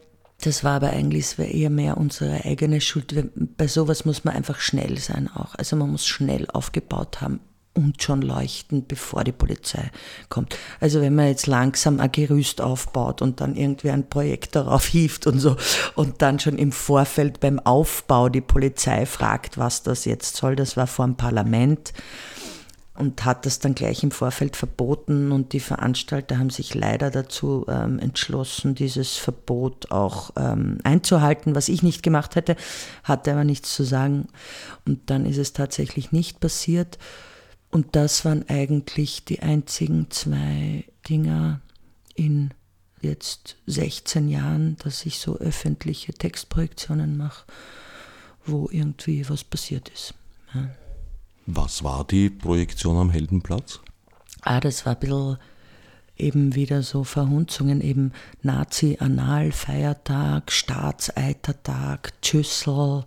das war aber eigentlich eher mehr unsere eigene Schuld. Bei sowas muss man einfach schnell sein auch. Also man muss schnell aufgebaut haben und schon leuchten, bevor die Polizei kommt. Also wenn man jetzt langsam ein Gerüst aufbaut und dann irgendwie ein Projekt darauf [LAUGHS] hieft und so und dann schon im Vorfeld beim Aufbau die Polizei fragt, was das jetzt soll, das war vor dem Parlament und hat das dann gleich im Vorfeld verboten und die Veranstalter haben sich leider dazu ähm, entschlossen, dieses Verbot auch ähm, einzuhalten, was ich nicht gemacht hätte, hatte aber nichts zu sagen und dann ist es tatsächlich nicht passiert und das waren eigentlich die einzigen zwei Dinger in jetzt 16 Jahren, dass ich so öffentliche Textprojektionen mache, wo irgendwie was passiert ist. Ja. Was war die Projektion am Heldenplatz? Ah, das war ein bisschen eben wieder so Verhunzungen, eben Nazi-Anal-Feiertag, Staatseitertag, Tschüssel,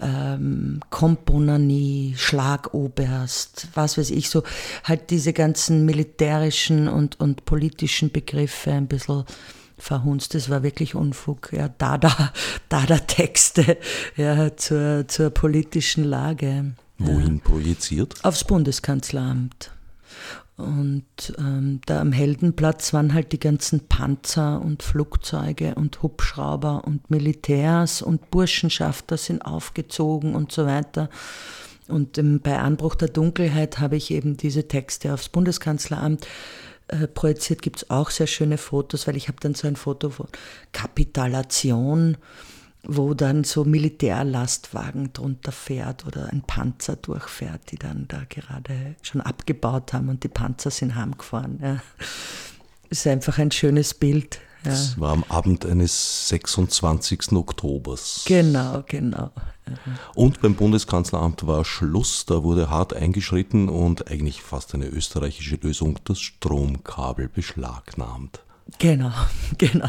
ähm, Komponanie, Schlagoberst, was weiß ich, so halt diese ganzen militärischen und, und politischen Begriffe ein bisschen verhunzt. Das war wirklich Unfug. Ja, Dada, [LAUGHS] Dada-Texte ja, zur, zur politischen Lage. Wohin projiziert? Aufs Bundeskanzleramt. Und ähm, da am Heldenplatz waren halt die ganzen Panzer und Flugzeuge und Hubschrauber und Militärs und Burschenschafter sind aufgezogen und so weiter. Und ähm, bei Anbruch der Dunkelheit habe ich eben diese Texte aufs Bundeskanzleramt äh, projiziert. Gibt es auch sehr schöne Fotos, weil ich habe dann so ein Foto von Kapitulation wo dann so Militärlastwagen drunter fährt oder ein Panzer durchfährt, die dann da gerade schon abgebaut haben und die Panzer sind heimgefahren. Ja. Ist einfach ein schönes Bild. Ja. Das war am Abend eines 26. Oktobers. Genau, genau. Und beim Bundeskanzleramt war Schluss, da wurde hart eingeschritten und eigentlich fast eine österreichische Lösung das Stromkabel beschlagnahmt. Genau, [LAUGHS] genau.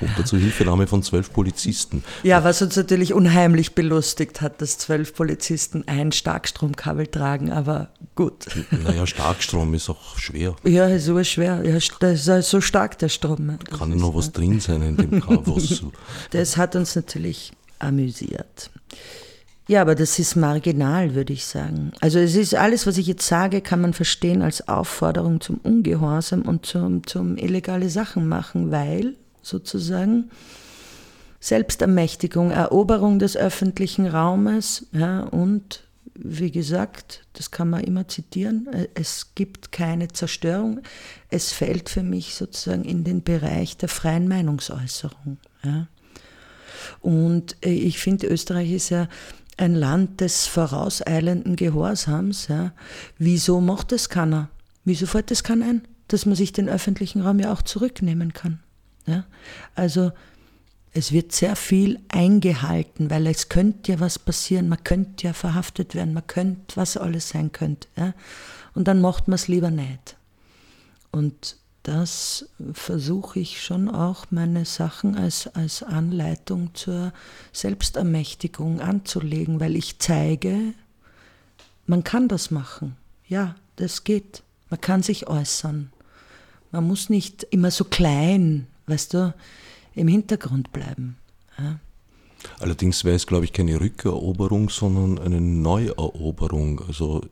Unter Zuhilfenahme von zwölf Polizisten. Ja, was uns natürlich unheimlich belustigt hat, dass zwölf Polizisten ein Starkstromkabel tragen, aber gut. Naja, Starkstrom ist auch schwer. Ja, ist so schwer. Ja, das ist so stark, der Strom. Das Kann ja noch was drin sein in dem Kabel. [LAUGHS] das hat uns natürlich amüsiert. Ja, aber das ist marginal, würde ich sagen. Also es ist alles, was ich jetzt sage, kann man verstehen als Aufforderung zum Ungehorsam und zum, zum illegale Sachen machen, weil sozusagen Selbstermächtigung, Eroberung des öffentlichen Raumes ja, und wie gesagt, das kann man immer zitieren, es gibt keine Zerstörung. Es fällt für mich sozusagen in den Bereich der freien Meinungsäußerung. Ja. Und äh, ich finde, Österreich ist ja ein Land des vorauseilenden Gehorsams. Ja. Wieso macht es keiner? Wieso fällt das kein ein? Dass man sich den öffentlichen Raum ja auch zurücknehmen kann. Ja? Also es wird sehr viel eingehalten, weil es könnte ja was passieren, man könnte ja verhaftet werden, man könnte, was alles sein könnte. Ja? Und dann macht man es lieber nicht. Und das versuche ich schon auch, meine Sachen als, als Anleitung zur Selbstermächtigung anzulegen, weil ich zeige, man kann das machen. Ja, das geht. Man kann sich äußern. Man muss nicht immer so klein, weißt du, im Hintergrund bleiben. Ja. Allerdings wäre es, glaube ich, keine Rückeroberung, sondern eine Neueroberung. Also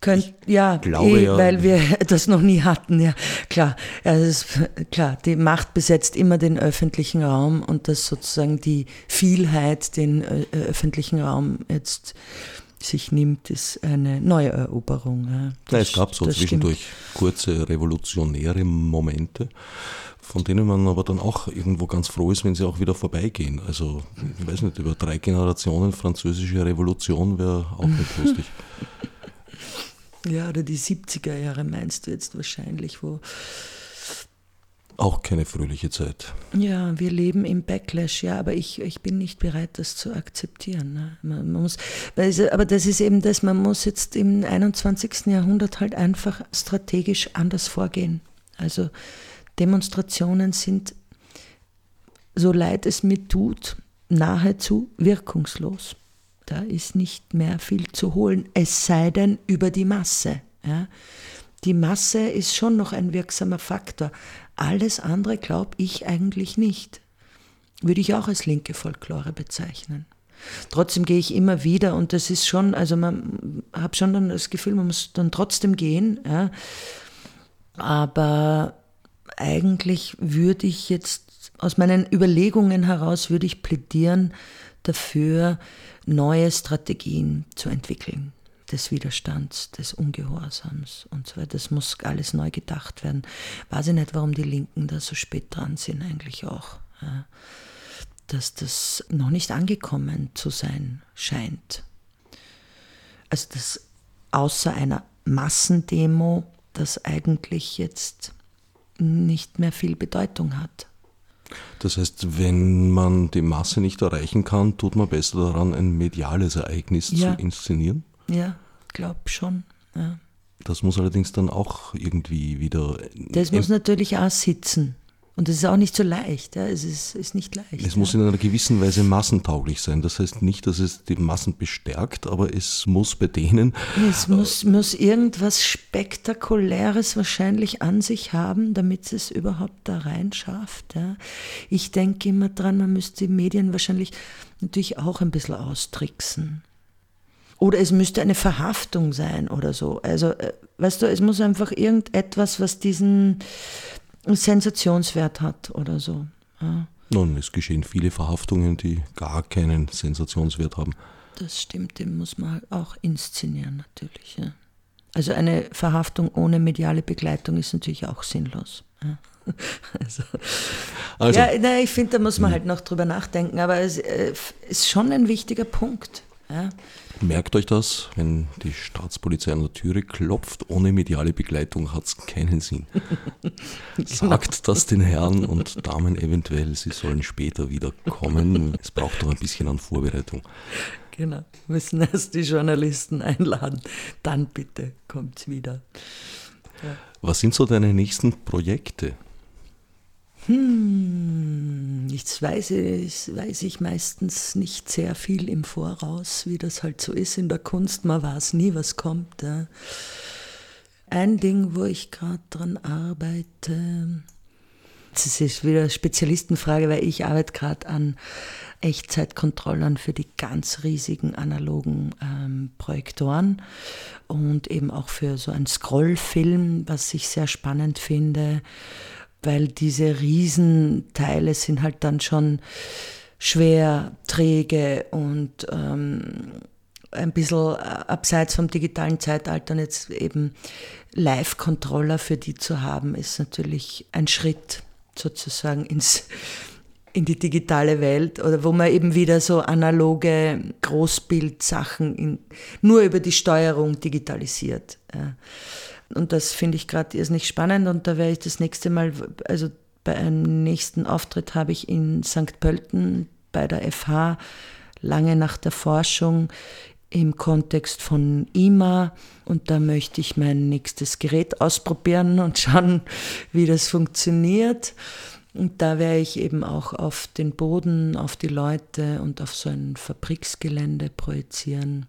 Könnt, ja, glaube, eh, ja, weil wir [LAUGHS] das noch nie hatten, ja. Klar, ja, ist, klar, die Macht besetzt immer den öffentlichen Raum und dass sozusagen die Vielheit den äh, öffentlichen Raum jetzt sich nimmt, ist eine neue Eroberung. Ja. Das, ja, es gab so zwischendurch stimmt. kurze revolutionäre Momente, von denen man aber dann auch irgendwo ganz froh ist, wenn sie auch wieder vorbeigehen. Also, ich weiß nicht, über drei Generationen französische Revolution wäre auch nicht [LAUGHS] lustig. Ja, oder die 70er Jahre meinst du jetzt wahrscheinlich, wo. Auch keine fröhliche Zeit. Ja, wir leben im Backlash, ja, aber ich, ich bin nicht bereit, das zu akzeptieren. Ne? Man, man muss, aber das ist eben das, man muss jetzt im 21. Jahrhundert halt einfach strategisch anders vorgehen. Also Demonstrationen sind, so leid es mir tut, nahezu wirkungslos. Da ist nicht mehr viel zu holen, es sei denn über die Masse. Ja. Die Masse ist schon noch ein wirksamer Faktor. Alles andere glaube ich eigentlich nicht. Würde ich auch als linke Folklore bezeichnen. Trotzdem gehe ich immer wieder und das ist schon, also man habe schon dann das Gefühl, man muss dann trotzdem gehen. Ja. Aber eigentlich würde ich jetzt aus meinen Überlegungen heraus würde ich plädieren dafür, neue Strategien zu entwickeln des Widerstands, des Ungehorsams und so weiter. Das muss alles neu gedacht werden. Weiß ich nicht, warum die Linken da so spät dran sind, eigentlich auch. Ja. Dass das noch nicht angekommen zu sein scheint. Also, dass außer einer Massendemo das eigentlich jetzt nicht mehr viel Bedeutung hat. Das heißt, wenn man die Masse nicht erreichen kann, tut man besser daran, ein mediales Ereignis ja. zu inszenieren? Ja, glaube schon. Ja. Das muss allerdings dann auch irgendwie wieder. Das muss natürlich auch sitzen. Und das ist auch nicht so leicht. Ja. Es ist, ist nicht leicht. Es ja. muss in einer gewissen Weise massentauglich sein. Das heißt nicht, dass es die Massen bestärkt, aber es muss bei denen. Es muss, muss irgendwas Spektakuläres wahrscheinlich an sich haben, damit es überhaupt da rein schafft. Ja. Ich denke immer dran, man müsste die Medien wahrscheinlich natürlich auch ein bisschen austricksen. Oder es müsste eine Verhaftung sein oder so. Also, äh, weißt du, es muss einfach irgendetwas, was diesen Sensationswert hat oder so. Ja. Nun, es geschehen viele Verhaftungen, die gar keinen Sensationswert haben. Das stimmt, den muss man auch inszenieren natürlich. Ja. Also eine Verhaftung ohne mediale Begleitung ist natürlich auch sinnlos. Ja. [LAUGHS] Also, also, ja, na, ich finde, da muss man hm. halt noch drüber nachdenken, aber es äh, ist schon ein wichtiger Punkt. Ja. Merkt euch das, wenn die Staatspolizei an der Türe klopft, ohne mediale Begleitung hat es keinen Sinn. [LAUGHS] Sagt das den Herren und Damen eventuell, sie sollen später wieder kommen. Es braucht doch ein bisschen an Vorbereitung. Genau, müssen erst die Journalisten einladen, dann bitte kommt's wieder. Ja. Was sind so deine nächsten Projekte? Hm, jetzt weiß ich, weiß ich meistens nicht sehr viel im Voraus, wie das halt so ist in der Kunst. Man weiß nie, was kommt. Ein Ding, wo ich gerade dran arbeite, das ist wieder Spezialistenfrage, weil ich arbeite gerade an Echtzeitkontrollern für die ganz riesigen analogen ähm, Projektoren und eben auch für so einen Scrollfilm, was ich sehr spannend finde weil diese Riesenteile sind halt dann schon schwer, träge und ähm, ein bisschen abseits vom digitalen Zeitalter und jetzt eben Live-Controller für die zu haben, ist natürlich ein Schritt sozusagen ins, in die digitale Welt oder wo man eben wieder so analoge Großbildsachen in, nur über die Steuerung digitalisiert. Ja. Und das finde ich gerade nicht spannend und da werde ich das nächste Mal, also bei einem nächsten Auftritt habe ich in St. Pölten bei der FH lange nach der Forschung im Kontext von IMA und da möchte ich mein nächstes Gerät ausprobieren und [LAUGHS] schauen, wie das funktioniert. Und da werde ich eben auch auf den Boden, auf die Leute und auf so ein Fabriksgelände projizieren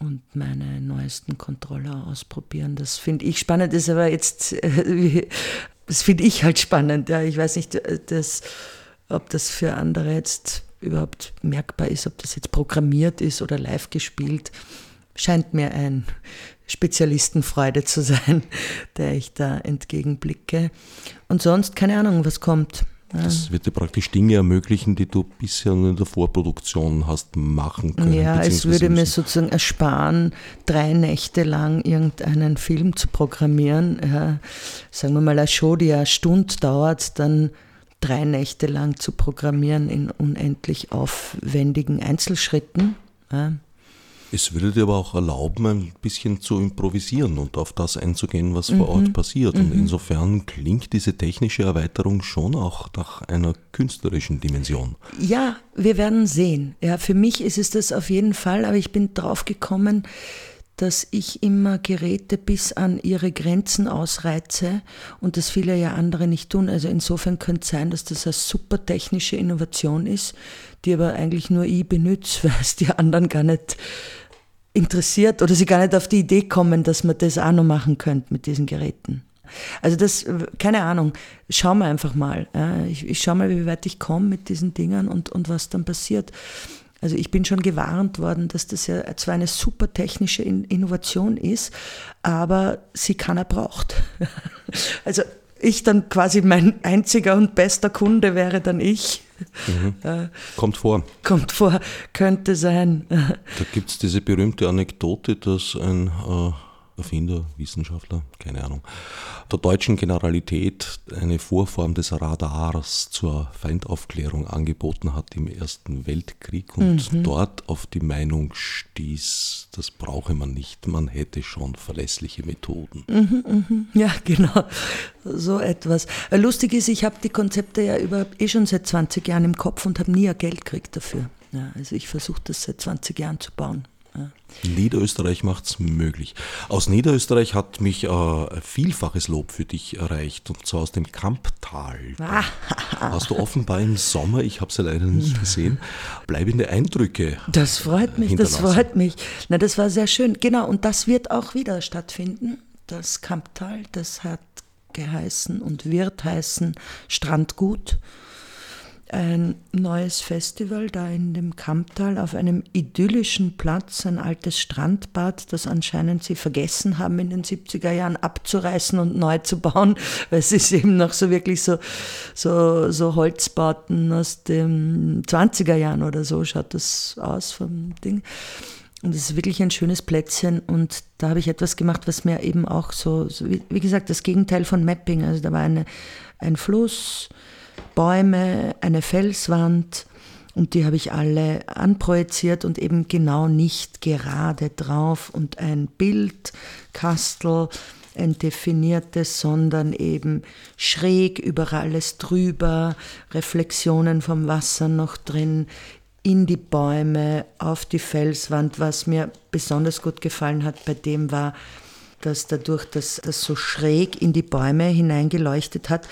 und meine neuesten Controller ausprobieren. Das finde ich spannend, das ist aber jetzt, [LAUGHS] das finde ich halt spannend. Ja. Ich weiß nicht, das, ob das für andere jetzt überhaupt merkbar ist, ob das jetzt programmiert ist oder live gespielt, scheint mir ein Spezialistenfreude zu sein, [LAUGHS] der ich da entgegenblicke. Und sonst keine Ahnung, was kommt. Das wird dir praktisch Dinge ermöglichen, die du bisher in der Vorproduktion hast machen können. Ja, es würde mir sozusagen ersparen, drei Nächte lang irgendeinen Film zu programmieren. Ja, sagen wir mal, eine Show, die eine Stunde dauert, dann drei Nächte lang zu programmieren in unendlich aufwendigen Einzelschritten. Ja. Es würde dir aber auch erlauben, ein bisschen zu improvisieren und auf das einzugehen, was mhm. vor Ort passiert. Und mhm. insofern klingt diese technische Erweiterung schon auch nach einer künstlerischen Dimension. Ja, wir werden sehen. Ja, für mich ist es das auf jeden Fall, aber ich bin drauf gekommen, dass ich immer Geräte bis an ihre Grenzen ausreize und das viele ja andere nicht tun. Also insofern könnte es sein, dass das eine super technische Innovation ist, die aber eigentlich nur ich benutze, weil es [LAUGHS] die anderen gar nicht interessiert oder sie gar nicht auf die Idee kommen, dass man das auch noch machen könnte mit diesen Geräten. Also das, keine Ahnung, schauen wir einfach mal. Ich, ich schaue mal, wie weit ich komme mit diesen Dingen und, und was dann passiert. Also ich bin schon gewarnt worden, dass das ja zwar eine super technische Innovation ist, aber sie keiner braucht. [LAUGHS] Also ich dann quasi mein einziger und bester Kunde wäre dann ich. Mhm. Äh, kommt vor. Kommt vor, könnte sein. Da gibt es diese berühmte Anekdote, dass ein äh, Erfinder, Wissenschaftler, keine Ahnung, der deutschen Generalität eine Vorform des Radars zur Feindaufklärung angeboten hat im Ersten Weltkrieg und mhm. dort auf die Meinung stieß, das brauche man nicht, man hätte schon verlässliche Methoden. Mhm, mhm. Ja, [LAUGHS] genau, so etwas. Lustig ist, ich habe die Konzepte ja über, eh schon seit 20 Jahren im Kopf und habe nie ein Geld gekriegt dafür. Ja, also ich versuche das seit 20 Jahren zu bauen. Niederösterreich macht es möglich. Aus Niederösterreich hat mich äh, vielfaches Lob für dich erreicht, und zwar aus dem Kamptal. Ah. Hast du offenbar im Sommer, ich habe es ja leider nicht gesehen, bleibende Eindrücke. Das freut mich, das freut mich. Na, das war sehr schön. Genau, und das wird auch wieder stattfinden. Das Kamptal, das hat geheißen und wird heißen Strandgut ein neues Festival da in dem Kamptal auf einem idyllischen Platz, ein altes Strandbad, das anscheinend sie vergessen haben in den 70er Jahren abzureißen und neu zu bauen, weil es ist eben noch so wirklich so, so, so Holzbauten aus den 20er Jahren oder so schaut das aus vom Ding. Und es ist wirklich ein schönes Plätzchen und da habe ich etwas gemacht, was mir eben auch so, so wie, wie gesagt, das Gegenteil von Mapping, also da war eine, ein Fluss, Bäume, eine Felswand und die habe ich alle anprojiziert und eben genau nicht gerade drauf und ein Bildkastel, ein definiertes, sondern eben schräg über alles drüber, Reflexionen vom Wasser noch drin, in die Bäume, auf die Felswand. Was mir besonders gut gefallen hat bei dem war, dass dadurch, dass das so schräg in die Bäume hineingeleuchtet hat,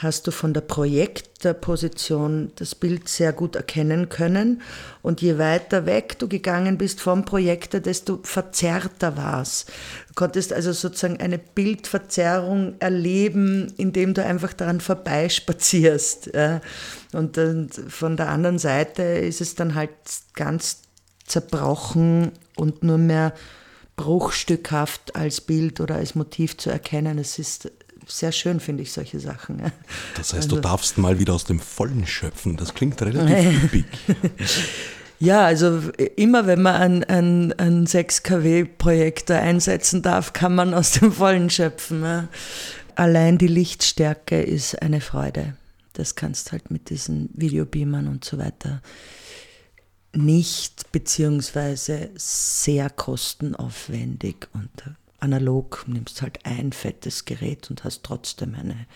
hast du von der Projektposition das Bild sehr gut erkennen können. Und je weiter weg du gegangen bist vom Projektor, desto verzerrter war es. Du konntest also sozusagen eine Bildverzerrung erleben, indem du einfach daran vorbeispazierst. Und von der anderen Seite ist es dann halt ganz zerbrochen und nur mehr bruchstückhaft als Bild oder als Motiv zu erkennen. Es ist sehr schön, finde ich, solche Sachen. Das heißt, also, du darfst mal wieder aus dem Vollen schöpfen. Das klingt relativ [LAUGHS] üppig. Ja, also immer wenn man ein, ein, ein 6 kW-Projektor einsetzen darf, kann man aus dem Vollen schöpfen. Allein die Lichtstärke ist eine Freude. Das kannst halt mit diesen Videobeamern und so weiter nicht, beziehungsweise sehr kostenaufwendig und analog, nimmst halt ein fettes Gerät und hast trotzdem eine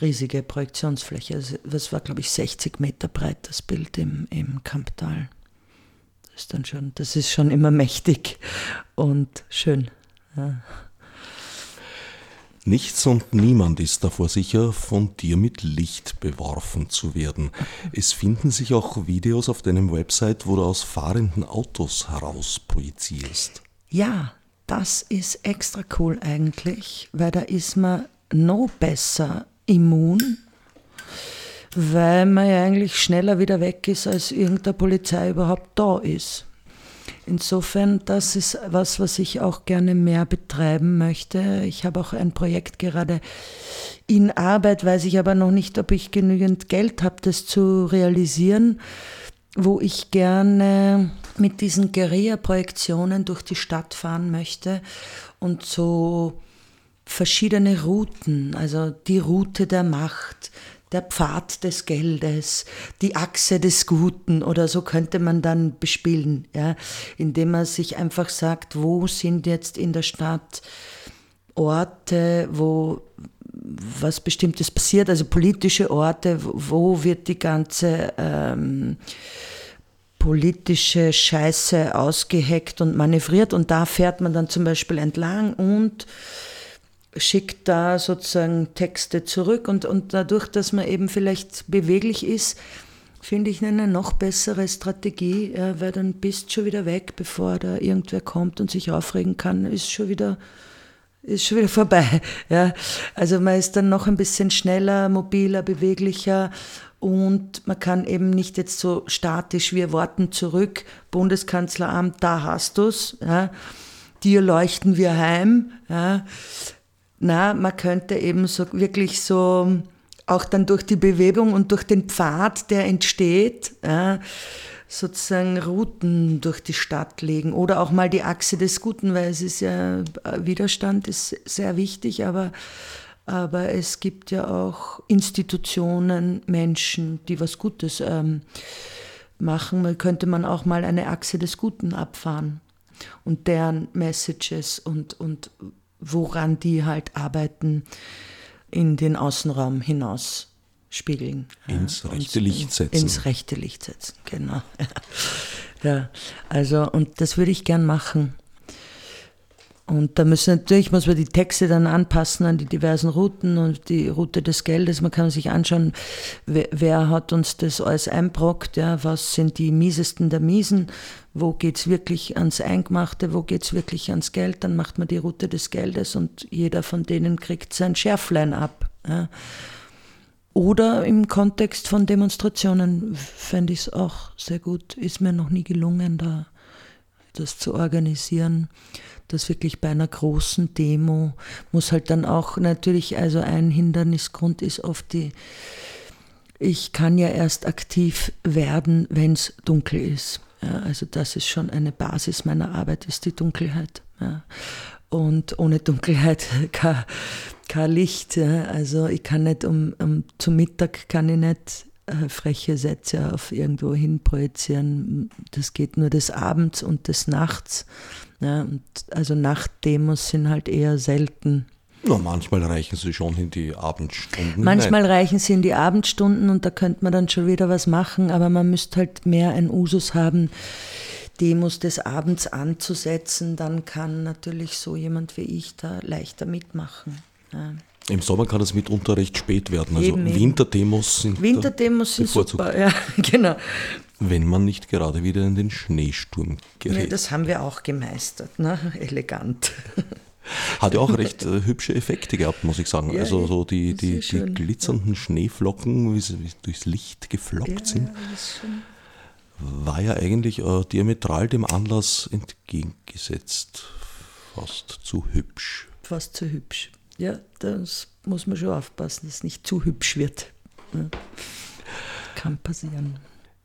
riesige Projektionsfläche. Also das war, glaube ich, 60 Meter breit, das Bild im, im Kamptal. Das ist dann schon, das ist schon immer mächtig und schön. Ja. Nichts und niemand ist davor sicher, von dir mit Licht beworfen zu werden. Es finden sich auch Videos auf deinem Website, wo du aus fahrenden Autos heraus projizierst. Ja, das ist extra cool eigentlich, weil da ist man noch besser immun, weil man ja eigentlich schneller wieder weg ist, als irgendeine Polizei überhaupt da ist. Insofern, das ist was, was ich auch gerne mehr betreiben möchte. Ich habe auch ein Projekt gerade in Arbeit, weiß ich aber noch nicht, ob ich genügend Geld habe, das zu realisieren, wo ich gerne mit diesen Guerilla-Projektionen durch die Stadt fahren möchte und so verschiedene Routen, also die Route der Macht, der Pfad des Geldes, die Achse des Guten oder so könnte man dann bespielen, ja, indem man sich einfach sagt, wo sind jetzt in der Stadt Orte, wo was Bestimmtes passiert, also politische Orte, wo wird die ganze ähm, politische Scheiße ausgeheckt und manövriert? Und da fährt man dann zum Beispiel entlang und schickt da sozusagen Texte zurück. Und, und dadurch, dass man eben vielleicht beweglich ist, finde ich eine noch bessere Strategie, ja, weil dann bist du schon wieder weg, bevor da irgendwer kommt und sich aufregen kann, ist schon wieder, ist schon wieder vorbei. [LAUGHS] Ja. Also man ist dann noch ein bisschen schneller, mobiler, beweglicher und man kann eben nicht jetzt so statisch, wir warten zurück, Bundeskanzleramt, da hast du's, ja. dir leuchten wir heim. Ja na, man könnte eben so wirklich so auch dann durch die Bewegung und durch den Pfad, der entsteht, ja, sozusagen Routen durch die Stadt legen oder auch mal die Achse des Guten, weil es ist ja, Widerstand ist sehr wichtig, aber, aber es gibt ja auch Institutionen, Menschen, die was Gutes ähm, machen. Man könnte man auch mal eine Achse des Guten abfahren und deren Messages und, und woran die halt arbeiten, in den Außenraum hinaus spiegeln. Ins rechte Licht setzen. Ins rechte Licht setzen, [LAUGHS] genau. ja, also, und das würde ich gern machen. Und da müssen natürlich, muss man die Texte dann anpassen an die diversen Routen und die Route des Geldes. Man kann sich anschauen, wer, wer hat uns das alles einbrockt, ja, was sind die miesesten der Miesen, wo geht es wirklich ans Eingemachte, wo geht es wirklich ans Geld. Dann macht man die Route des Geldes und jeder von denen kriegt sein Schärflein ab. Ja. Oder im Kontext von Demonstrationen fände ich es auch sehr gut. Ist mir noch nie gelungen, da das zu organisieren dass wirklich bei einer großen Demo muss halt dann auch natürlich, also ein Hindernisgrund ist oft die, ich kann ja erst aktiv werden, wenn es dunkel ist. Ja, also das ist schon eine Basis meiner Arbeit, ist die Dunkelheit. Ja. Und ohne Dunkelheit [LAUGHS] kein, kein Licht. Ja. Also ich kann nicht um, um zum Mittag kann ich nicht äh, freche Sätze auf irgendwo hin projizieren. Das geht nur des Abends und des Nachts. Ja, und also Nachtdemos sind halt eher selten. Ja, manchmal reichen sie schon in die Abendstunden. Manchmal Nein. reichen sie in die Abendstunden und da könnte man dann schon wieder was machen, aber man müsste halt mehr ein Usus haben, Demos des Abends anzusetzen. Dann kann natürlich so jemand wie ich da leichter mitmachen. Ja. Im Sommer kann es mitunter recht spät werden. Also eben, Winterdemos sind Winterdemos sind super, ja, [LAUGHS] genau. Wenn man nicht gerade wieder in den Schneesturm gerät. Nee, das haben wir auch gemeistert, ne? elegant. [LAUGHS] Hat ja auch recht äh, hübsche Effekte gehabt, muss ich sagen. Ja, also so die, die, die glitzernden Schneeflocken, wie sie, wie durchs Licht geflockt ja, sind, war ja eigentlich äh, diametral dem Anlass entgegengesetzt. Fast zu hübsch. Fast zu hübsch. Ja, das muss man schon aufpassen, dass es nicht zu hübsch wird. Ja. Kann passieren.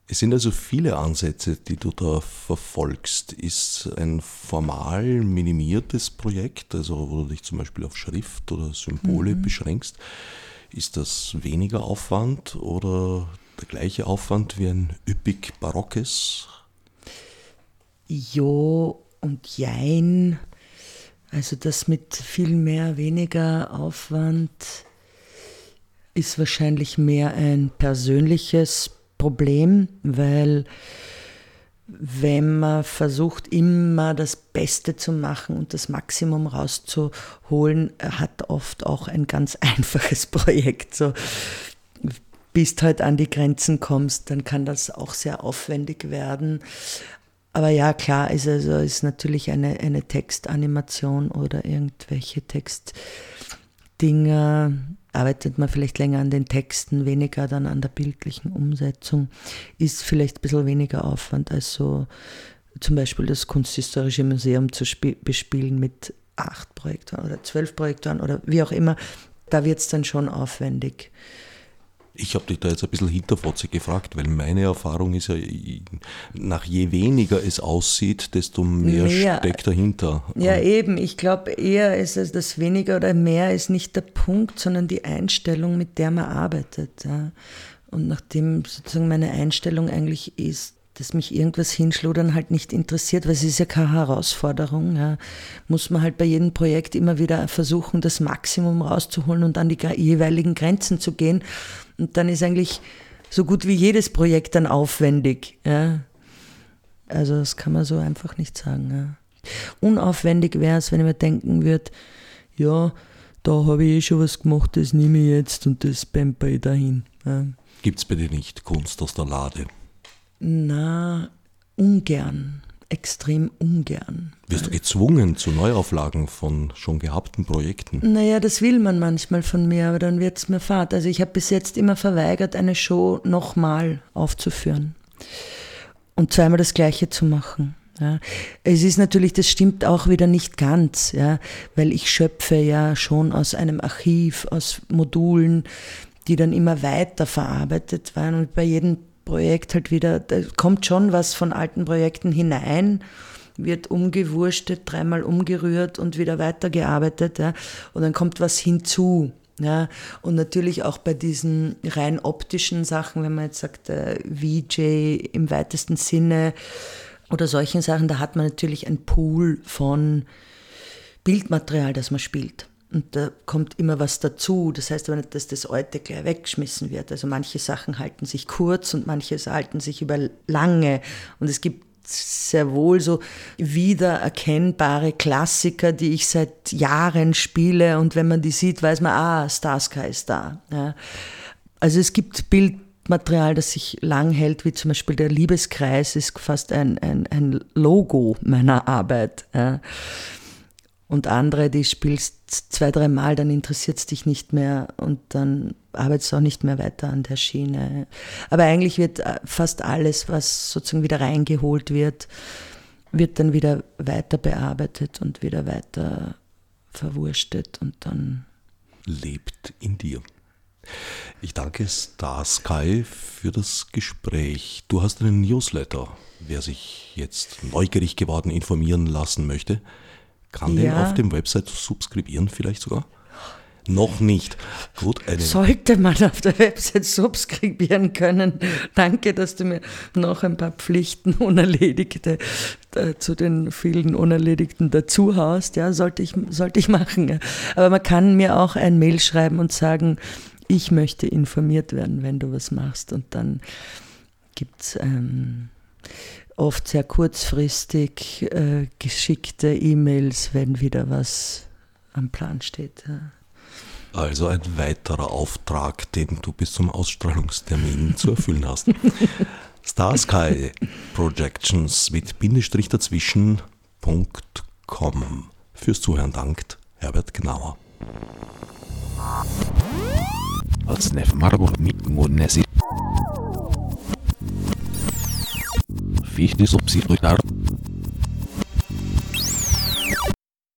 Es sind also viele Ansätze, die du da verfolgst. Ist ein formal minimiertes Projekt, also wo du dich zum Beispiel auf Schrift oder Symbole mhm. beschränkst, ist das weniger Aufwand oder der gleiche Aufwand wie ein üppig barockes? Jo und jein. Also das mit viel mehr, weniger Aufwand ist wahrscheinlich mehr ein persönliches Problem, weil wenn man versucht, immer das Beste zu machen und das Maximum rauszuholen, hat oft auch ein ganz [LAUGHS] einfaches Projekt. So, bis halt an die Grenzen kommst, dann kann das auch sehr aufwendig werden. Aber ja, klar, ist also ist natürlich eine, eine Textanimation oder irgendwelche Textdinger. Arbeitet man vielleicht länger an den Texten, weniger dann an der bildlichen Umsetzung, ist vielleicht ein bisschen weniger Aufwand als so zum Beispiel das Kunsthistorische Museum zu bespielen mit acht Projektoren oder zwölf Projektoren oder wie auch immer. Da wird es dann schon aufwendig. Ich habe dich da jetzt ein bisschen hinterfotzig gefragt, weil meine Erfahrung ist ja, nach je weniger es aussieht, desto mehr, mehr steckt dahinter. Ja, eben. Ich glaube eher ist es das weniger oder mehr ist nicht der Punkt, sondern die Einstellung, mit der man arbeitet. Ja. Und nachdem sozusagen meine Einstellung eigentlich ist, dass mich irgendwas hinschludern halt nicht interessiert, weil es ist ja keine Herausforderung. Ja. Muss man halt bei jedem Projekt immer wieder versuchen, das Maximum rauszuholen und an die jeweiligen Grenzen zu gehen. Und dann ist eigentlich so gut wie jedes Projekt dann aufwendig. Ja. Also das kann man so einfach nicht sagen. Ja. Unaufwendig wäre es, wenn ich mir denken würde, ja, da habe ich eh schon was gemacht, das nehme ich jetzt und das bemper ich dahin. Ja. Gibt es bei dir nicht Kunst aus der Lade? Na, ungern. Extrem ungern. Wirst du gezwungen zu Neuauflagen von schon gehabten Projekten? Naja, das will man manchmal von mir, aber dann wird es mir fad. Also ich habe bis jetzt immer verweigert, eine Show nochmal aufzuführen und zweimal das Gleiche zu machen. Ja. Es ist natürlich, das stimmt auch wieder nicht ganz, ja, weil ich schöpfe ja schon aus einem Archiv, aus Modulen, die dann immer weiter verarbeitet waren und bei jedem Projekt halt wieder, da kommt schon was von alten Projekten hinein, wird umgewurstet, dreimal umgerührt und wieder weitergearbeitet. Ja, und dann kommt was hinzu. Ja, und natürlich auch bei diesen rein optischen Sachen, wenn man jetzt sagt, äh, VJ im weitesten Sinne oder solchen Sachen, da hat man natürlich ein Pool von Bildmaterial, das man spielt. Und da kommt immer was dazu. Das heißt aber nicht, dass das alte gleich weggeschmissen wird. Also manche Sachen halten sich kurz und manche halten sich über lange. Und es gibt sehr wohl so wiedererkennbare Klassiker, die ich seit Jahren spiele. Und wenn man die sieht, weiß man, ah, Starsky ist da. Ja. Also es gibt Bildmaterial, das sich lang hält, wie zum Beispiel der Liebeskreis ist fast ein, ein, ein Logo meiner Arbeit. Ja und andere, die spielst zwei, drei Mal, dann interessiert es dich nicht mehr und dann arbeitest du auch nicht mehr weiter an der Schiene. Aber eigentlich wird äh, fast alles, was sozusagen wieder reingeholt wird, wird dann wieder weiter bearbeitet und wieder weiter verwurstet und dann lebt in dir. Ich danke Star Sky für das Gespräch. Du hast einen Newsletter. Wer sich jetzt neugierig geworden informieren lassen möchte, kann ja. den auf dem Website subskribieren vielleicht sogar? Noch nicht. Gut, Sollte man auf der Website subskribieren können. Danke, dass du mir noch ein paar Pflichten unerledigte äh, zu den vielen unerledigten dazu haust. Ja, sollte ich, sollte ich machen. Aber man kann mir auch ein Mail schreiben und sagen, ich möchte informiert werden, wenn du was machst. Und dann gibt es ähm, oft sehr kurzfristig äh, geschickte E-Mails, wenn wieder was am Plan steht. Ja. Also ein weiterer Auftrag, den du bis zum Ausstrahlungstermin [LAUGHS] zu erfüllen hast. Star Sky Projections mit Bindestrich dazwischen.com. Fürs Zuhören dankt Herbert Gnauer. Als Marburg mit virdes obsceno e tardo.